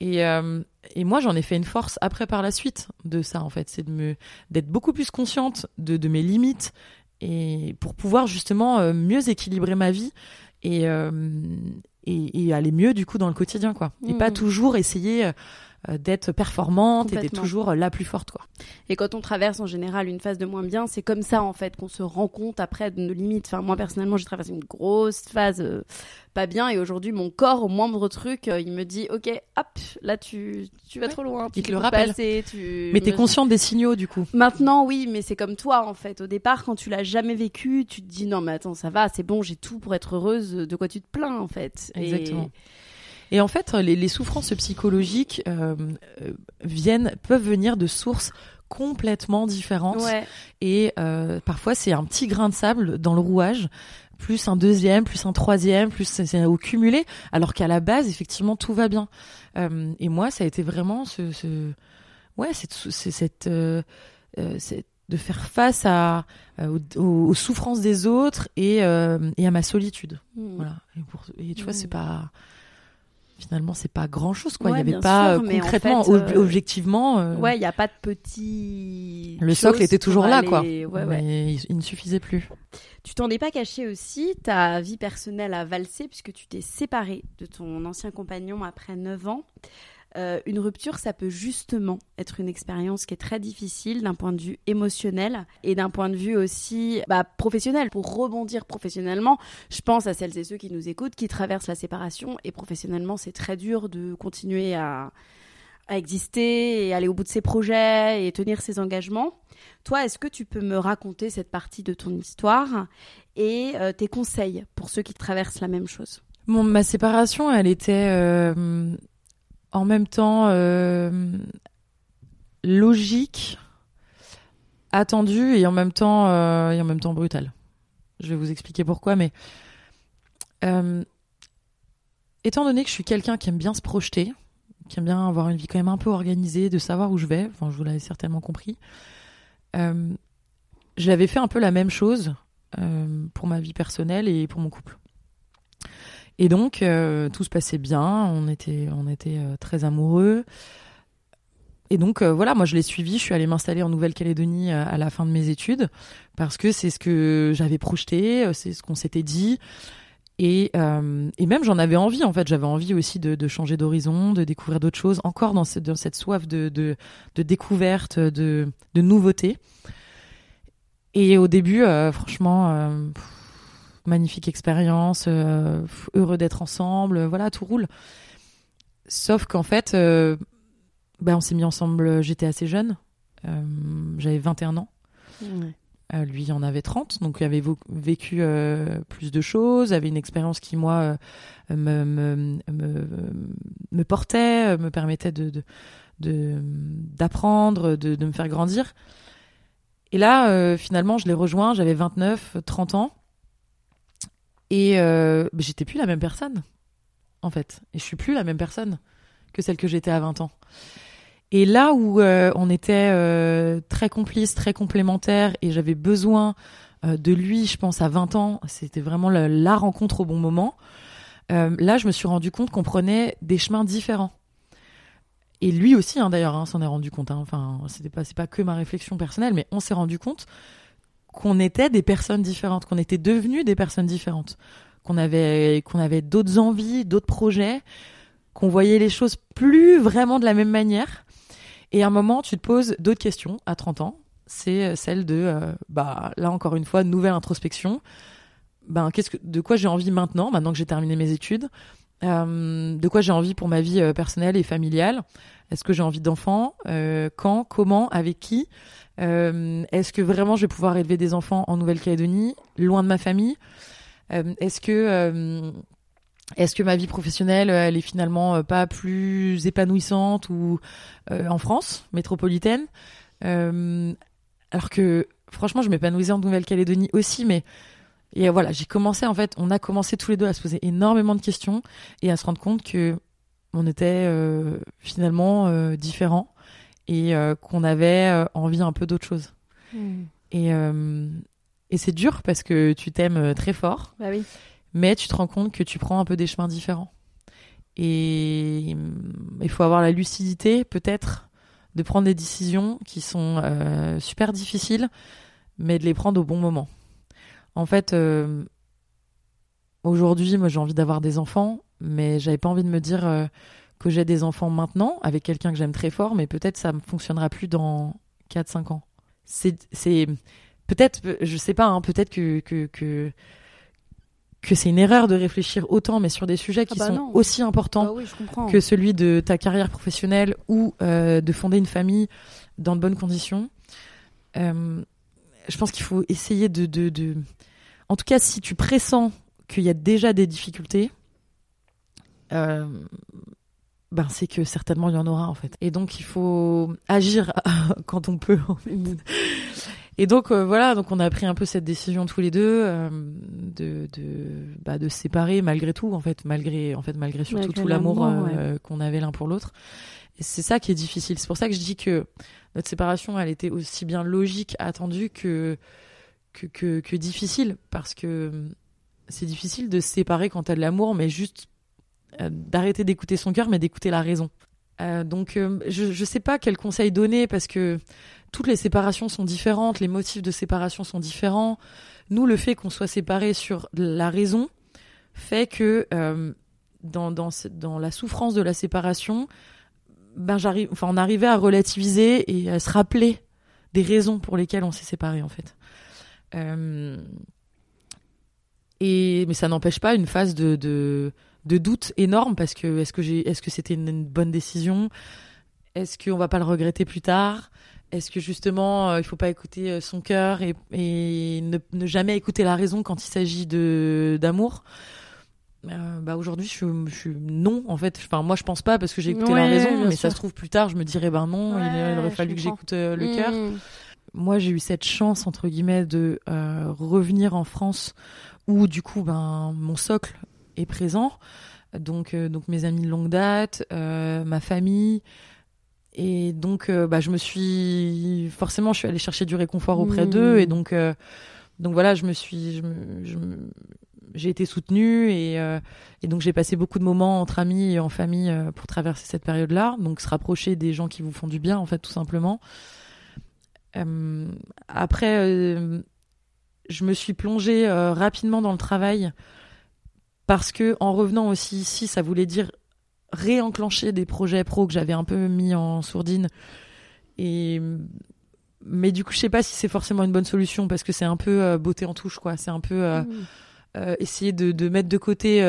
S2: Et, euh, et moi, j'en ai fait une force après par la suite de ça en fait, c'est de me d'être beaucoup plus consciente de, de mes limites et pour pouvoir justement euh, mieux équilibrer ma vie et, euh, et et aller mieux du coup dans le quotidien quoi. Et pas toujours essayer euh, d'être performante et d'être toujours la plus forte quoi.
S1: Et quand on traverse en général une phase de moins bien, c'est comme ça en fait qu'on se rend compte après de nos limites. Enfin, moi personnellement, j'ai traversé une grosse phase euh, pas bien et aujourd'hui, mon corps, au moindre truc, euh, il me dit Ok, hop, là tu, tu vas
S2: Ouais.
S1: trop loin. Tu
S2: Il te le rappelle.
S1: assez, tu...
S2: Mais t'es
S1: me-
S2: consciente des signaux du coup.
S1: Maintenant, oui, mais c'est comme toi en fait. Au départ, quand tu l'as jamais vécu, tu te dis Non, mais attends, ça va, c'est bon, j'ai tout pour être heureuse. De quoi tu te plains en fait
S2: Exactement. Et en fait, les, les souffrances psychologiques euh, euh, viennent, peuvent venir de sources complètement différentes.
S1: Ouais,
S2: Et euh, parfois, c'est un petit grain de sable dans le rouage, plus un deuxième, plus un troisième, plus c'est au cumulé, alors qu'à la base, effectivement, tout va bien. Euh, et moi, ça a été vraiment ce, ce... ouais, c'est cette, euh, de faire face à euh, aux, souffrances des autres et, et à ma solitude.
S1: Hmm.
S2: Voilà. Et, pour, et tu vois, c'est pas. Finalement, c'est pas grand chose, quoi.
S1: Ouais,
S2: Il y avait pas
S1: sûr,
S2: euh,
S1: en
S2: concrètement,
S1: fait,
S2: ob-
S1: euh,
S2: objectivement. euh,
S1: Ouais, il n'y a pas de petit.
S2: le socle était toujours là, quoi.
S1: Ouais, ouais.
S2: Mais il, il ne suffisait plus.
S1: Tu t'en es pas caché aussi, ta vie personnelle a valsé puisque tu t'es séparée de ton ancien compagnon après 9 ans. Euh, une rupture, ça peut justement être une expérience qui est très difficile d'un point de vue émotionnel et d'un point de vue aussi bah, professionnel. Pour rebondir professionnellement, je pense à celles et ceux qui nous écoutent, qui traversent la séparation et professionnellement, c'est très dur de continuer à, exister et aller au bout de ses projets et tenir ses engagements. Toi, est-ce que tu peux me raconter cette partie de ton histoire et euh, tes conseils pour ceux qui traversent la même chose?
S2: Ma séparation, elle était euh, en même temps euh, logique, attendue et en même temps euh, et en même temps brutale. Je vais vous expliquer pourquoi, mais euh, étant donné que je suis quelqu'un qui aime bien se projeter, qui aime bien avoir une vie quand même un peu organisée, de savoir où je vais, je vous l'avez certainement compris, j'avais fait un peu la même chose pour ma vie personnelle et pour mon couple. Et donc, euh, tout se passait bien, on était, on était euh, très amoureux. Et donc, euh, voilà, moi je l'ai suivi, je suis allée m'installer en Nouvelle-Calédonie à la fin de mes études, parce que c'est ce que j'avais projeté, c'est ce qu'on s'était dit. Et, et même j'en avais envie, en fait, j'avais envie aussi de, changer d'horizon, de découvrir d'autres choses, encore dans cette, dans cette soif de, de, découverte, de, de nouveauté. Et au début, franchement, magnifique expérience, euh, heureux d'être ensemble, euh, voilà, tout roule. Sauf qu'en fait, ben, on s'est mis ensemble, j'étais assez jeune, j'avais 21 ans. Euh, lui en avait 30, donc il avait vécu euh, plus de choses, avait une expérience qui, moi, euh, me, me, me, me portait, me permettait de, de, de- d'apprendre, de, de me faire grandir. Et là, finalement, je l'ai rejoint, j'avais 29, 30 ans, et euh, bah, j'étais plus la même personne, en fait. Et je suis plus la même personne que celle que j'étais à 20 ans. Et là où euh, on était euh, très complices, très complémentaires, et j'avais besoin de lui, je pense, à 20 ans, c'était vraiment la, rencontre au bon moment. Là, je me suis rendu compte qu'on prenait des chemins différents. Et lui aussi, hein, d'ailleurs, hein, s'en est rendu compte. hein. Enfin, c'était pas, c'est pas que ma réflexion personnelle, mais on s'est rendu compte qu'on était des personnes différentes, qu'on était devenus des personnes différentes, qu'on avait, qu'on avait d'autres envies, d'autres projets, qu'on voyait les choses plus vraiment de la même manière. Et à un moment, tu te poses d'autres questions à 30 ans. C'est euh, celle de, euh, bah, là encore une fois, nouvelle introspection. Ben, qu'est-ce que, de quoi j'ai envie maintenant, maintenant que j'ai terminé mes études? Euh, De quoi j'ai envie pour ma vie personnelle et familiale? Est-ce que j'ai envie d'enfants Quand? Comment? Avec qui? Euh, Est-ce que vraiment je vais pouvoir élever des enfants en Nouvelle-Calédonie, loin de ma famille? Euh, Est-ce que euh, est-ce que ma vie professionnelle, euh, elle est finalement euh, pas plus épanouissante ou euh, en France métropolitaine? Alors que franchement, je m'épanouisais en Nouvelle-Calédonie aussi, mais et voilà, j'ai commencé en fait, on a commencé tous les deux à se poser énormément de questions et à se rendre compte que on était finalement différents et euh, qu'on avait euh, envie un peu d'autre chose. Et, euh, Et c'est dur parce que tu t'aimes très fort,
S1: Bah oui.
S2: mais tu te rends compte que tu prends un peu des chemins différents. Et hum, il faut avoir la lucidité, peut-être, de prendre des décisions qui sont euh, super difficiles, mais de les prendre au bon moment. En fait, euh, aujourd'hui, moi, j'ai envie d'avoir des enfants, mais j'avais pas envie de me dire euh, que j'ai des enfants maintenant avec quelqu'un que j'aime très fort, mais peut-être ça ne fonctionnera plus dans 4-5 ans. C'est, peut-être, je sais pas, hein, peut-être que, que, que, que c'est une erreur de réfléchir autant, mais sur des sujets qui
S1: Ah bah
S2: sont
S1: non.
S2: aussi importants
S1: oui, comprends.
S2: que celui de ta carrière professionnelle ou euh, de fonder une famille dans de bonnes conditions. Euh, je pense qu'il faut essayer de, de, de... En tout cas, si tu pressens qu'il y a déjà des difficultés, euh, ben c'est que certainement il y en aura en fait. Et donc il faut agir quand on peut. En fait. Et donc euh, voilà, donc on a pris un peu cette décision tous les deux euh, de de bah, de se séparer malgré tout en fait, malgré en fait malgré surtout
S1: Malgré
S2: tout l'amour euh, qu'on avait l'un pour l'autre. Et c'est ça qui est difficile. C'est pour ça que je dis que notre séparation, elle était aussi bien logique, attendue que que, que, que difficile parce que hum, c'est difficile de se séparer quand t'as de l'amour, mais juste d'arrêter d'écouter son cœur, mais d'écouter la raison. Euh, donc, euh, je je sais pas quel conseil donner parce que toutes les séparations sont différentes, les motifs de séparation sont différents. Nous, le fait qu'on soit séparés sur la raison fait que euh, dans, dans, dans la souffrance de la séparation, ben j'arrive, enfin, on arrivait à relativiser et à se rappeler des raisons pour lesquelles on s'est séparés en fait. Euh, et mais ça n'empêche pas une phase de de doute énorme parce que est-ce que j'ai est-ce que c'était une, une bonne décision? Est-ce qu'on va pas le regretter plus tard? Est-ce que justement euh, il faut pas écouter euh, son cœur et, et ne, ne jamais écouter la raison quand il s'agit de d'amour? Euh, bah aujourd'hui je, suis- je suis non en fait. Enfin moi je pense pas parce que j'ai écouté la raison mais ça se trouve plus tard je me dirais ben non il,
S1: Ouais,
S2: il aurait fallu que j'écoute euh, le cœur.
S1: Mmh.
S2: moi j'ai eu cette chance entre guillemets de euh, revenir en France où du coup ben mon socle est présent. Donc euh, donc mes amis de longue date euh, ma famille. Et donc euh, bah je me suis forcément je suis allée chercher du réconfort auprès
S1: Mhm.
S2: d'eux. Et donc donc voilà je me suis j'ai été soutenue. Et et donc j'ai passé beaucoup de moments entre amis et en famille pour traverser cette période là donc se rapprocher des gens qui vous font du bien en fait tout simplement. Après, je me suis plongée rapidement dans le travail parce que en revenant aussi ici, ça voulait dire réenclencher des projets pro que j'avais un peu mis en sourdine. Et mais du coup, je sais pas si c'est forcément une bonne solution parce que c'est un peu euh, beauté en touche, quoi. C'est un peu euh,
S1: Mmh.
S2: euh, essayer de, de mettre de côté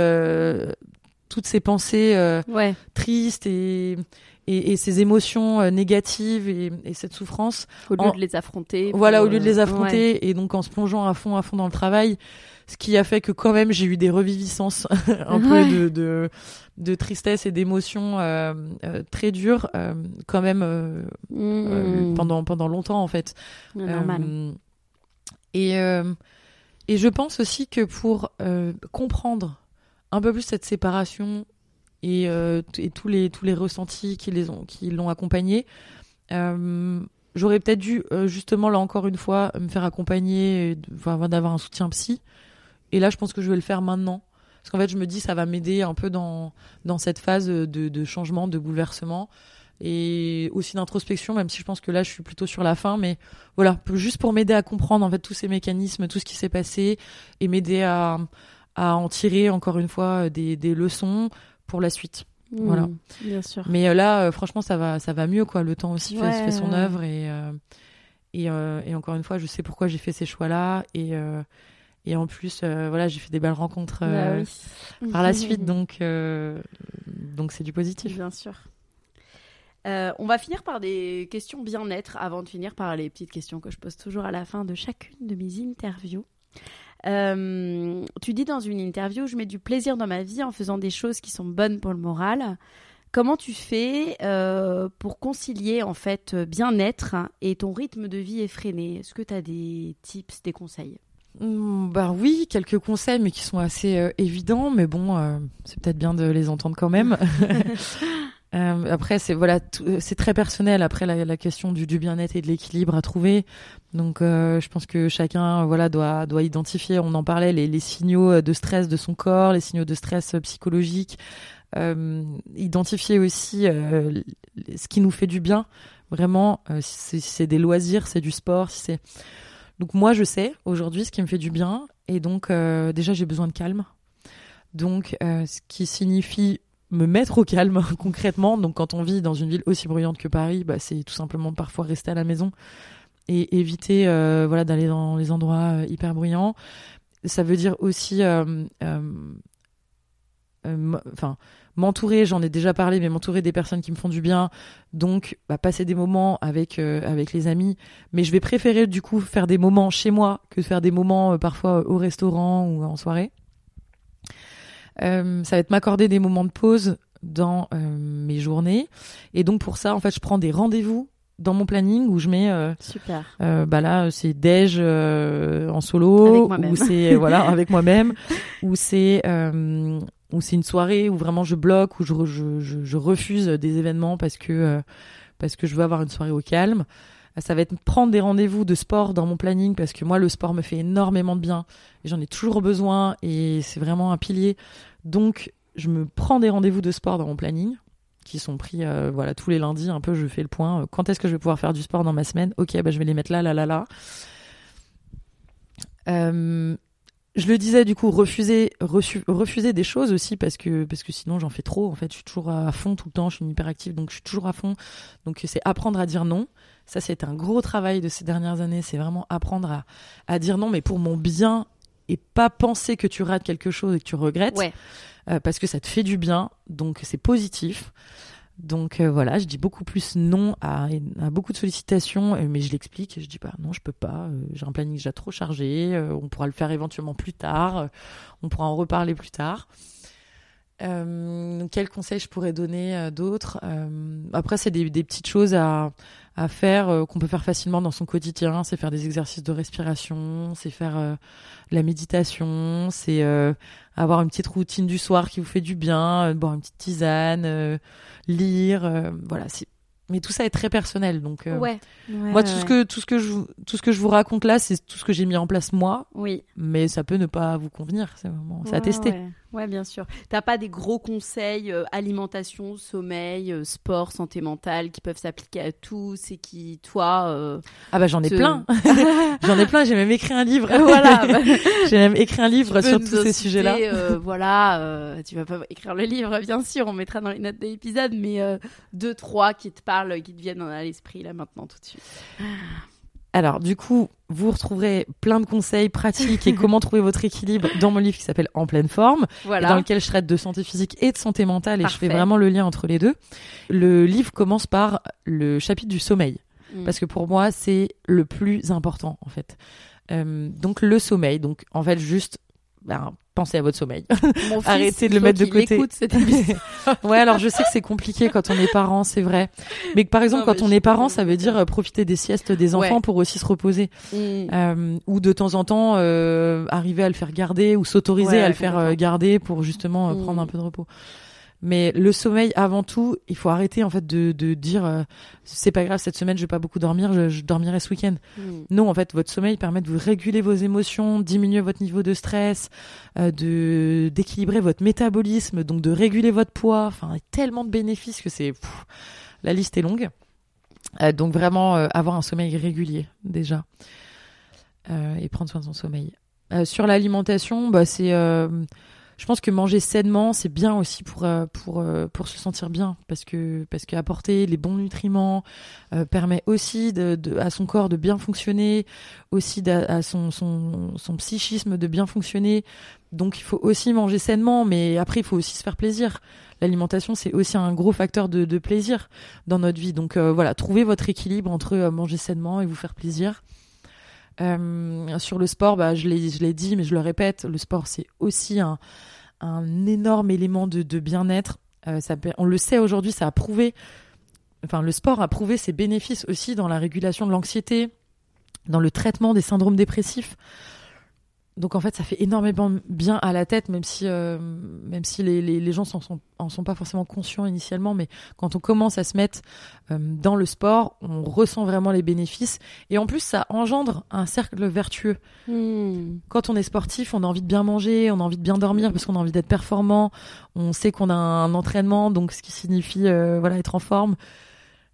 S2: toutes ces pensées. euh,
S1: Ouais.
S2: tristes et, et, et ces émotions euh, négatives et, et cette souffrance.
S1: Au lieu
S2: En-
S1: de les affronter.
S2: Voilà, au lieu de
S1: euh,
S2: les
S1: ouais.
S2: affronter et donc en se plongeant à fond, à fond dans le travail, ce qui a fait que quand même j'ai eu des reviviscences un
S1: Ouais.
S2: peu de, de, de tristesse et d'émotions euh, très dures quand même
S1: Mmh.
S2: pendant, pendant longtemps en fait.
S1: Normal.
S2: Et, et je pense aussi que pour comprendre un peu plus cette séparation et, euh, et tous, les, tous les ressentis qui les ont, qui l'ont accompagné, euh, j'aurais peut-être dû euh, justement là encore une fois me faire accompagner d'avoir un soutien psy. Et là, je pense que je vais le faire maintenant. Parce qu'en fait, je me dis, ça va m'aider un peu dans, dans cette phase de, de changement, de bouleversement et aussi d'introspection, même si je pense que là, je suis plutôt sur la fin. Mais voilà, juste pour m'aider à comprendre en fait tous ces mécanismes, tout ce qui s'est passé et m'aider à, à en tirer encore une fois des, des leçons pour la suite. voilà.
S1: Mmh, Bien sûr.
S2: Mais euh, là, euh, franchement, ça va, ça va mieux quoi. Le temps aussi fait,
S1: Ouais,
S2: fait son œuvre et euh, et, euh, et encore une fois, je sais pourquoi j'ai fait ces choix-là et euh, et en plus, euh, voilà, j'ai fait des belles rencontres euh,
S1: Bah oui.
S2: par la suite, donc euh, donc c'est du positif.
S1: Bien sûr. Euh, on va finir par des questions bien-être avant de finir par les petites questions que je pose toujours à la fin de chacune de mes interviews. Euh, tu dis dans une interview, je mets du plaisir dans ma vie en faisant des choses qui sont bonnes pour le moral. Comment tu fais euh, pour concilier en fait bien-être et ton rythme de vie effréné? Est-ce que tu as des tips, des conseils?
S2: Mm, Bah oui, quelques conseils, mais qui sont assez euh, évidents. Mais bon, c'est peut-être bien de les entendre quand même. Euh, après, c'est voilà, euh, c'est très personnel. Après, la, question du, bien-être et de l'équilibre à trouver. Donc, euh, je pense que chacun, voilà, doit doit identifier. On en parlait, les, signaux de stress de son corps, les signaux de stress psychologique. Identifier aussi ce qui nous fait du bien. Vraiment, si c'est des loisirs, c'est du sport. Donc moi, je sais aujourd'hui ce qui me fait du bien. Et donc, déjà, j'ai besoin de calme. Donc, ce qui signifie me mettre au calme concrètement. Donc, quand on vit dans une ville aussi bruyante que Paris, bah, c'est tout simplement parfois rester à la maison et éviter euh, voilà d'aller dans les endroits euh, hyper bruyants. Ça veut dire aussi, euh, enfin, m'entourer. J'en ai déjà parlé, mais m'entourer des personnes qui me font du bien. Donc, bah, passer des moments avec avec les amis. Mais je vais préférer du coup faire des moments chez moi que faire des moments parfois au restaurant ou en soirée. Euh, ça va être m'accorder des moments de pause dans euh, mes journées. Et donc pour ça, en fait, je prends des rendez-vous dans mon planning où je mets, euh,
S1: Super.
S2: euh, bah là, c'est déj euh, en solo,
S1: Avec moi-même.
S2: ou c'est voilà avec moi-même, ou c'est euh, ou c'est une soirée où vraiment je bloque, où je, je, je, je refuse des événements parce que euh, parce que je veux avoir une soirée au calme. Ça va être prendre des rendez-vous de sport dans mon planning parce que moi le sport me fait énormément de bien et j'en ai toujours besoin et c'est vraiment un pilier. Donc je me prends des rendez-vous de sport dans mon planning qui sont pris euh, voilà tous les lundis un peu je fais le point Euh, quand est-ce que je vais pouvoir faire du sport dans ma semaine? Ok bah, je vais les mettre là là là là. Euh, je le disais du coup refuser refu- refuser des choses aussi parce que parce que sinon j'en fais trop. En fait je suis toujours à fond tout le temps je suis hyperactive donc je suis toujours à fond. Donc c'est apprendre à dire non ça c'est un gros travail de ces dernières années c'est vraiment apprendre à, à dire non mais pour mon bien et pas penser que tu rates quelque chose et que tu regrettes
S1: Ouais.
S2: euh, parce que ça te fait du bien, donc c'est positif. Donc euh, voilà, je dis beaucoup plus non à, à beaucoup de sollicitations, euh, mais je l'explique. Je dis pas non, je peux pas. euh, J'ai un planning déjà trop chargé. on pourra le faire éventuellement plus tard. on pourra en reparler plus tard. Quels conseils je pourrais donner d'autres Après, c'est des, des petites choses à, à faire euh, qu'on peut faire facilement dans son quotidien. C'est faire des exercices de respiration, c'est faire euh, de la méditation, c'est euh, avoir une petite routine du soir qui vous fait du bien, boire une petite tisane, lire, voilà. c'est- Mais tout ça est très personnel, donc
S1: Ouais.
S2: moi tout ce que tout ce que je vous- tout ce que je vous raconte là, c'est tout ce que j'ai mis en place moi,
S1: Oui.
S2: mais ça peut ne pas vous convenir, c'est vraiment c'est à tester.
S1: Ouais. Bien sûr. T'as pas des gros conseils euh, alimentation, sommeil, euh, sport, santé mentale qui peuvent s'appliquer à tous et qui, toi, euh,
S2: Ah bah j'en ai
S1: te-
S2: plein, j'en ai plein. J'ai même écrit un livre.
S1: voilà. bah,
S2: j'ai même écrit un livre sur tous ces sujets-là.
S1: voilà, tu vas pas écrire le livre, bien sûr, on mettra dans les notes de l'épisode, mais deux, trois qui te parlent, qui te viennent à l'esprit là maintenant tout de suite.
S2: Alors, du coup, vous retrouverez plein de conseils pratiques et comment trouver votre équilibre dans mon livre qui s'appelle En pleine forme,
S1: Voilà.
S2: dans lequel je traite de santé physique et de santé mentale et je fais vraiment le lien entre les deux. Le livre commence par le chapitre du sommeil,
S1: Mm.
S2: parce que pour moi, c'est le plus important, en fait. Euh, donc, le sommeil. Donc, en fait, juste, ben, pensez à votre sommeil.
S1: Mon fils,
S2: Arrêtez de le mettre de côté.
S1: cette
S2: ouais, alors je sais que c'est compliqué quand on est parent, c'est vrai. Mais par exemple,
S1: Non,
S2: quand on est parent, ça veut dire euh, profiter des siestes des enfants
S1: Ouais.
S2: pour aussi se reposer.
S1: Mm.
S2: Euh, ou de temps en temps euh, arriver à le faire garder ou s'autoriser
S1: Ouais,
S2: à le faire euh, garder pour justement
S1: Mm.
S2: prendre un peu de repos. Mais le sommeil avant tout, il faut arrêter en fait de, de dire euh, c'est pas grave cette semaine je vais pas beaucoup dormir, je, je dormirai ce week-end.
S1: Mm.
S2: Non, en fait votre sommeil permet de vous réguler vos émotions, diminuer votre niveau de stress, euh, de d'équilibrer votre métabolisme, donc de réguler votre poids. Enfin, tellement de bénéfices que c'est pff, la liste est longue. Euh, donc vraiment avoir un sommeil régulier déjà et prendre soin de son sommeil. Sur l'alimentation, bah c'est je pense que manger sainement, c'est bien aussi pour euh, pour euh, pour se sentir bien parce que parce qu'apporter les bons nutriments euh, permet aussi de, de- à son corps de bien fonctionner, aussi à son son son psychisme de bien fonctionner. Donc il faut aussi manger sainement, mais après il faut aussi se faire plaisir. L'alimentation c'est aussi un gros facteur de, plaisir dans notre vie. Donc voilà, trouvez votre équilibre entre manger sainement et vous faire plaisir. Euh, sur le sport, bah, je l'ai dit, mais je le répète, le sport c'est aussi un un énorme élément de, de bien-être. Euh, on le sait aujourd'hui, ça a prouvé, enfin le sport a prouvé ses bénéfices aussi dans la régulation de l'anxiété, dans le traitement des syndromes dépressifs. Donc en fait, ça fait énormément bien à la tête, même si euh, même si les, les, les gens sont en sont pas forcément conscients initialement, mais quand on commence à se mettre euh, dans le sport, on ressent vraiment les bénéfices et en plus ça engendre un cercle vertueux.
S1: Hmm.
S2: Quand on est sportif, on a envie de bien manger, on a envie de bien dormir parce qu'on a envie d'être performant. On sait qu'on a un entraînement, donc ce qui signifie euh, voilà être en forme.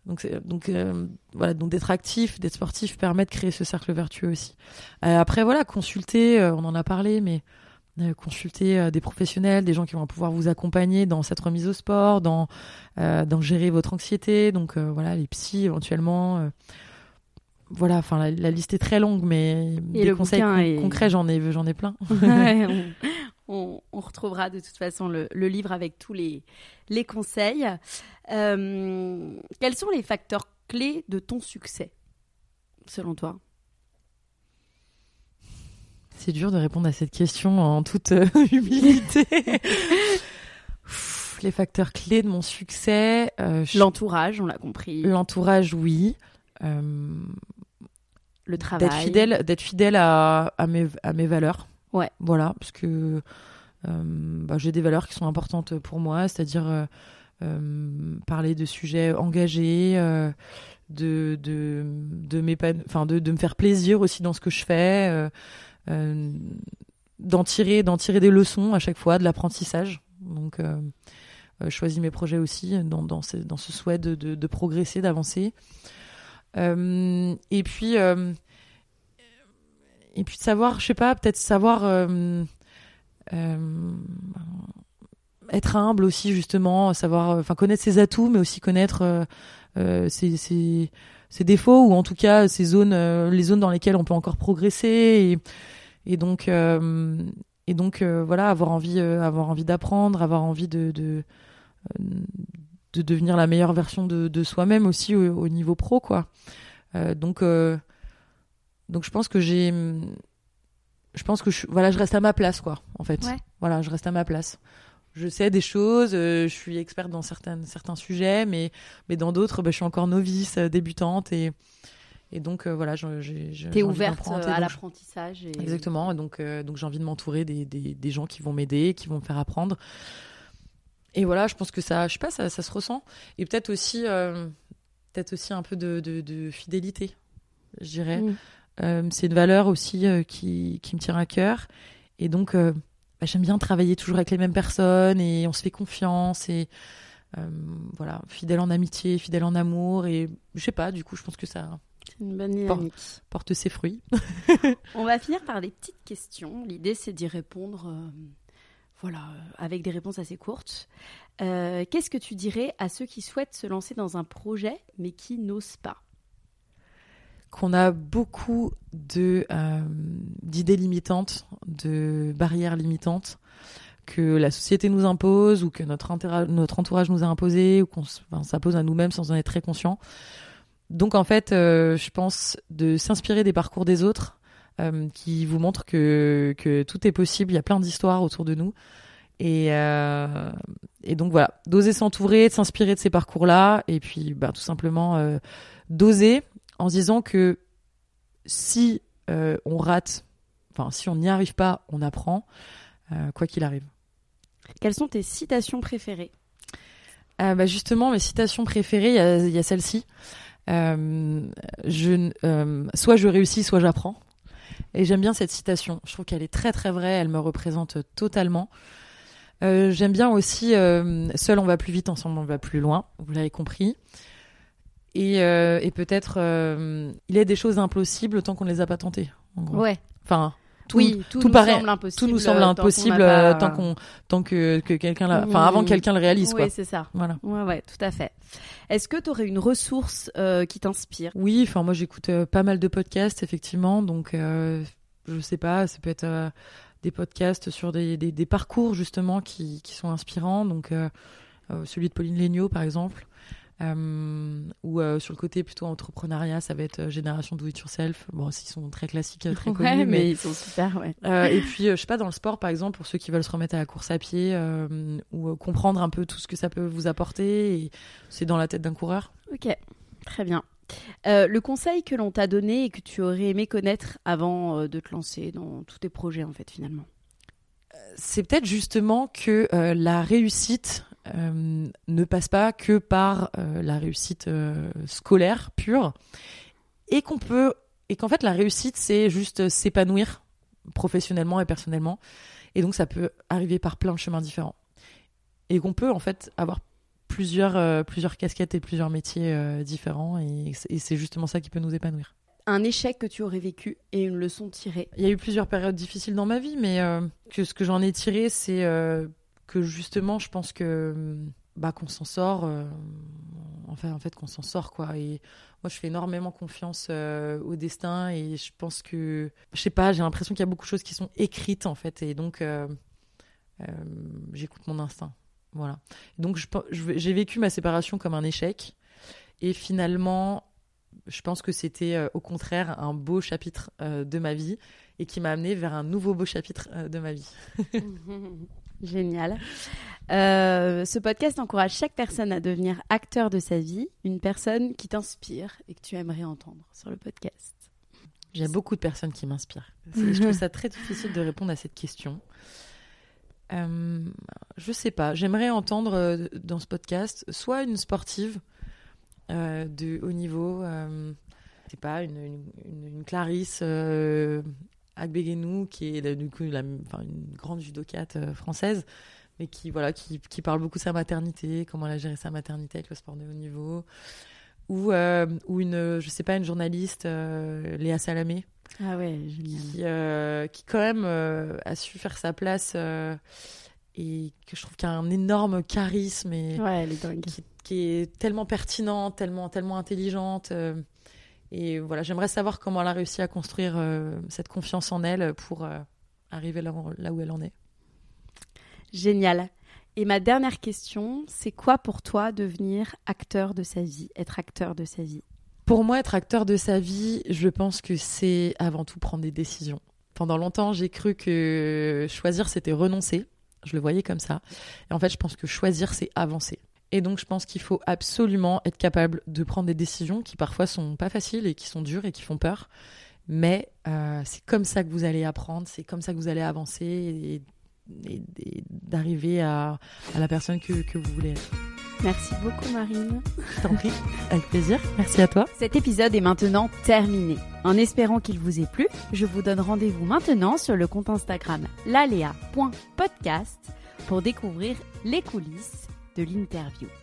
S2: Donc, donc euh, voilà, donc d'être actif, d'être sportif permet de créer ce cercle vertueux aussi. Euh, après voilà, consulter, euh, on en a parlé, mais consulter des professionnels, des gens qui vont pouvoir vous accompagner dans cette remise au sport, dans dans gérer votre anxiété. Donc voilà, les psys éventuellement. voilà, enfin la, la liste est très longue, mais des
S1: le
S2: conseils
S1: bouquin
S2: con-
S1: est-
S2: concrets, j'en ai j'en ai plein.
S1: Ouais, on, on- on retrouvera de toute façon le, le livre avec tous les, les conseils. Euh, quels sont les facteurs clés de ton succès, selon toi?
S2: C'est dur de répondre à cette question en toute euh, humilité. Les facteurs clés de mon succès, euh, je-
S1: L'entourage, on l'a compris.
S2: l'entourage, oui.
S1: Le travail.
S2: d'être fidèle, d'être fidèle à, à mes à mes valeurs.
S1: Ouais.
S2: Voilà, parce que euh, bah, j'ai des valeurs qui sont importantes pour moi, c'est-à-dire euh, euh, parler de sujets engagés, de de de enfin de de me faire plaisir aussi dans ce que je fais, d'en tirer tirer des leçons à chaque fois, de l'apprentissage. Donc je choisis mes projets aussi dans dans ce, dans ce souhait de de, progresser, d'avancer. Et puis et puis de savoir, je sais pas, peut-être savoir euh, euh, être humble aussi justement, savoir, euh, enfin connaître ses atouts, mais aussi connaître euh, euh, ses, ses, ses défauts ou en tout cas ces zones, euh, les zones dans lesquelles on peut encore progresser et, donc et donc voilà, avoir envie, avoir envie d'apprendre, avoir envie de, de de devenir la meilleure version de, de soi-même aussi au, au niveau pro quoi. Donc donc je pense que j'ai je pense que je, voilà je reste à ma place quoi en fait
S1: Ouais.
S2: voilà je reste à ma place je sais des choses euh, je suis experte dans certaines certains sujets mais mais dans d'autres bah, je suis encore novice euh, débutante et et donc euh, voilà j'ai
S1: T'es ouverte à l'apprentissage. Et...
S2: Exactement. Et donc, donc j'ai envie de m'entourer des, des, des gens qui vont m'aider, qui vont me faire apprendre. Et voilà, je pense que ça, je sais pas, ça, ça se ressent. Et peut-être aussi, peut-être aussi un peu de, de, de fidélité, je dirais.
S1: Mm.
S2: Euh, c'est une valeur aussi euh, qui, qui me tient à cœur. Et donc, euh, bah, j'aime bien travailler toujours avec les mêmes personnes et on se fait confiance et voilà, fidèle en amitié, fidèle en amour. Et je sais pas, du coup, je pense que ça
S1: C'est une bonne dynamique.
S2: porte ses fruits.
S1: On va finir par des petites questions. L'idée, c'est d'y répondre, euh, voilà, avec des réponses assez courtes. Euh, Qu'est-ce que tu dirais à ceux qui souhaitent se lancer dans un projet, mais qui n'osent pas?
S2: Qu'on a beaucoup euh, d'idées limitantes, de barrières limitantes que la société nous impose ou que notre, entoura- notre entourage nous a imposé ou qu'on s'impose à nous-mêmes sans en être très conscient. Donc en fait, euh, je pense de s'inspirer des parcours des autres euh, qui vous montrent que, que tout est possible, il y a plein d'histoires autour de nous. Et, et donc voilà, d'oser s'entourer, de s'inspirer de ces parcours-là, et puis bah, tout simplement d'oser en se disant que si euh, on rate, enfin si on n'y arrive pas, on apprend, euh, quoi qu'il arrive.
S1: Quelles sont tes citations préférées?
S2: Euh, bah justement, mes citations préférées, il y a, a celle-ci. Soit je réussis, soit j'apprends. Et j'aime bien cette citation. Je trouve qu'elle est très très vraie. Elle me représente totalement. J'aime bien aussi seul on va plus vite, ensemble on va plus loin. Vous l'avez compris. Et, euh, et peut-être euh, il est des choses impossibles tant qu'on ne les a pas tentées. en gros.
S1: Ouais.
S2: Enfin, tout,
S1: oui, tout,
S2: tout
S1: nous
S2: paraît-
S1: semble impossible.
S2: tout nous semble
S1: euh,
S2: impossible euh, tant qu'on tant que, que quelqu'un enfin avant que quelqu'un le réalise
S1: Oui, c'est ça.
S2: Voilà.
S1: Ouais, ouais, tout à fait. Est-ce que tu aurais une ressource euh, qui t'inspire?
S2: Oui, enfin moi j'écoute euh, pas mal de podcasts effectivement, donc je sais pas, ça peut être des podcasts sur des, des, des parcours justement qui, qui sont inspirants, donc celui de Pauline Legnaud par exemple, ou euh, sur le côté plutôt entrepreneuriat, ça va être euh, Génération Do It Yourself. Bon, ils sont très classiques, euh, très
S1: Ouais,
S2: connus,
S1: mais...
S2: mais
S1: ils sont super, ouais.
S2: euh, et puis, euh, je sais pas, dans le sport, par exemple, pour ceux qui veulent se remettre à la course à pied euh, ou euh, comprendre un peu tout ce que ça peut vous apporter, et c'est dans la tête d'un coureur.
S1: Ok, très bien. Euh, le conseil que l'on t'a donné et que tu aurais aimé connaître avant euh, de te lancer dans tous tes projets, en fait, finalement?
S2: C'est peut-être justement que euh, la réussite euh, ne passe pas que par euh, la réussite euh, scolaire pure et qu'on peut et qu'en fait la réussite c'est juste s'épanouir professionnellement et personnellement et donc ça peut arriver par plein de chemins différents et qu'on peut en fait avoir plusieurs plusieurs casquettes et plusieurs métiers différents et, c'est- et c'est justement ça qui peut nous épanouir.
S1: Un échec que tu aurais vécu et une leçon tirée.
S2: Il y a eu plusieurs périodes difficiles dans ma vie, mais que ce que j'en ai tiré, c'est que justement, je pense que bah, qu'on s'en sort. euh, enfin, en fait, qu'on s'en sort, quoi. Et moi, je fais énormément confiance euh, au destin, et je pense que, je sais pas, j'ai l'impression qu'il y a beaucoup de choses qui sont écrites, en fait, et donc euh, j'écoute mon instinct. Voilà. Donc, j'ai vécu ma séparation comme un échec, et finalement, je pense que c'était au contraire un beau chapitre de ma vie et qui m'a amené vers un nouveau beau chapitre de ma vie.
S1: Génial. Euh, ce podcast encourage chaque personne à devenir acteur de sa vie, une personne qui t'inspire et que tu aimerais entendre sur le podcast.
S2: J'ai beaucoup de personnes qui m'inspirent. Je trouve ça très difficile de répondre à cette question. Euh, je sais pas. J'aimerais entendre euh, dans ce podcast soit une sportive euh, de haut niveau, je sais pas, une, une, une- une Clarisse Agbeguenou, qui est du coup la- enfin, une grande judokate euh, française, mais qui voilà, qui, qui parle beaucoup de sa maternité, comment elle a géré sa maternité avec le sport de haut niveau, ou euh, ou une, je sais pas, une journaliste, euh, Léa Salamé,
S1: Ah ouais,
S2: qui, euh, qui quand même a su faire sa place et que je trouve qu'il a un énorme charisme et
S1: Ouais, elle est dingue.
S2: qui, qui est tellement pertinente, tellement, tellement intelligente. Et voilà, j'aimerais savoir comment elle a réussi à construire euh, cette confiance en elle pour euh, arriver là, là où elle en est.
S1: Génial. Et ma dernière question, c'est quoi pour toi devenir acteur de sa vie, être acteur de sa vie?
S2: Pour moi, être acteur de sa vie, je pense que c'est avant tout prendre des décisions. Pendant longtemps, j'ai cru que choisir, c'était renoncer. Je le voyais comme ça. Et en fait, je pense que choisir, c'est avancer. Et donc, je pense qu'il faut absolument être capable de prendre des décisions qui parfois sont pas faciles et qui sont dures et qui font peur. Mais euh, c'est comme ça que vous allez apprendre, c'est comme ça que vous allez avancer et, et- et d'arriver à, à la personne que, que vous voulez être.
S1: Merci beaucoup Marine.
S2: Je t'en prie, avec plaisir. Merci à toi.
S1: Cet épisode est maintenant terminé. En espérant qu'il vous ait plu, je vous donne rendez-vous maintenant sur le compte Instagram lalea.podcast pour découvrir les coulisses de l'interview.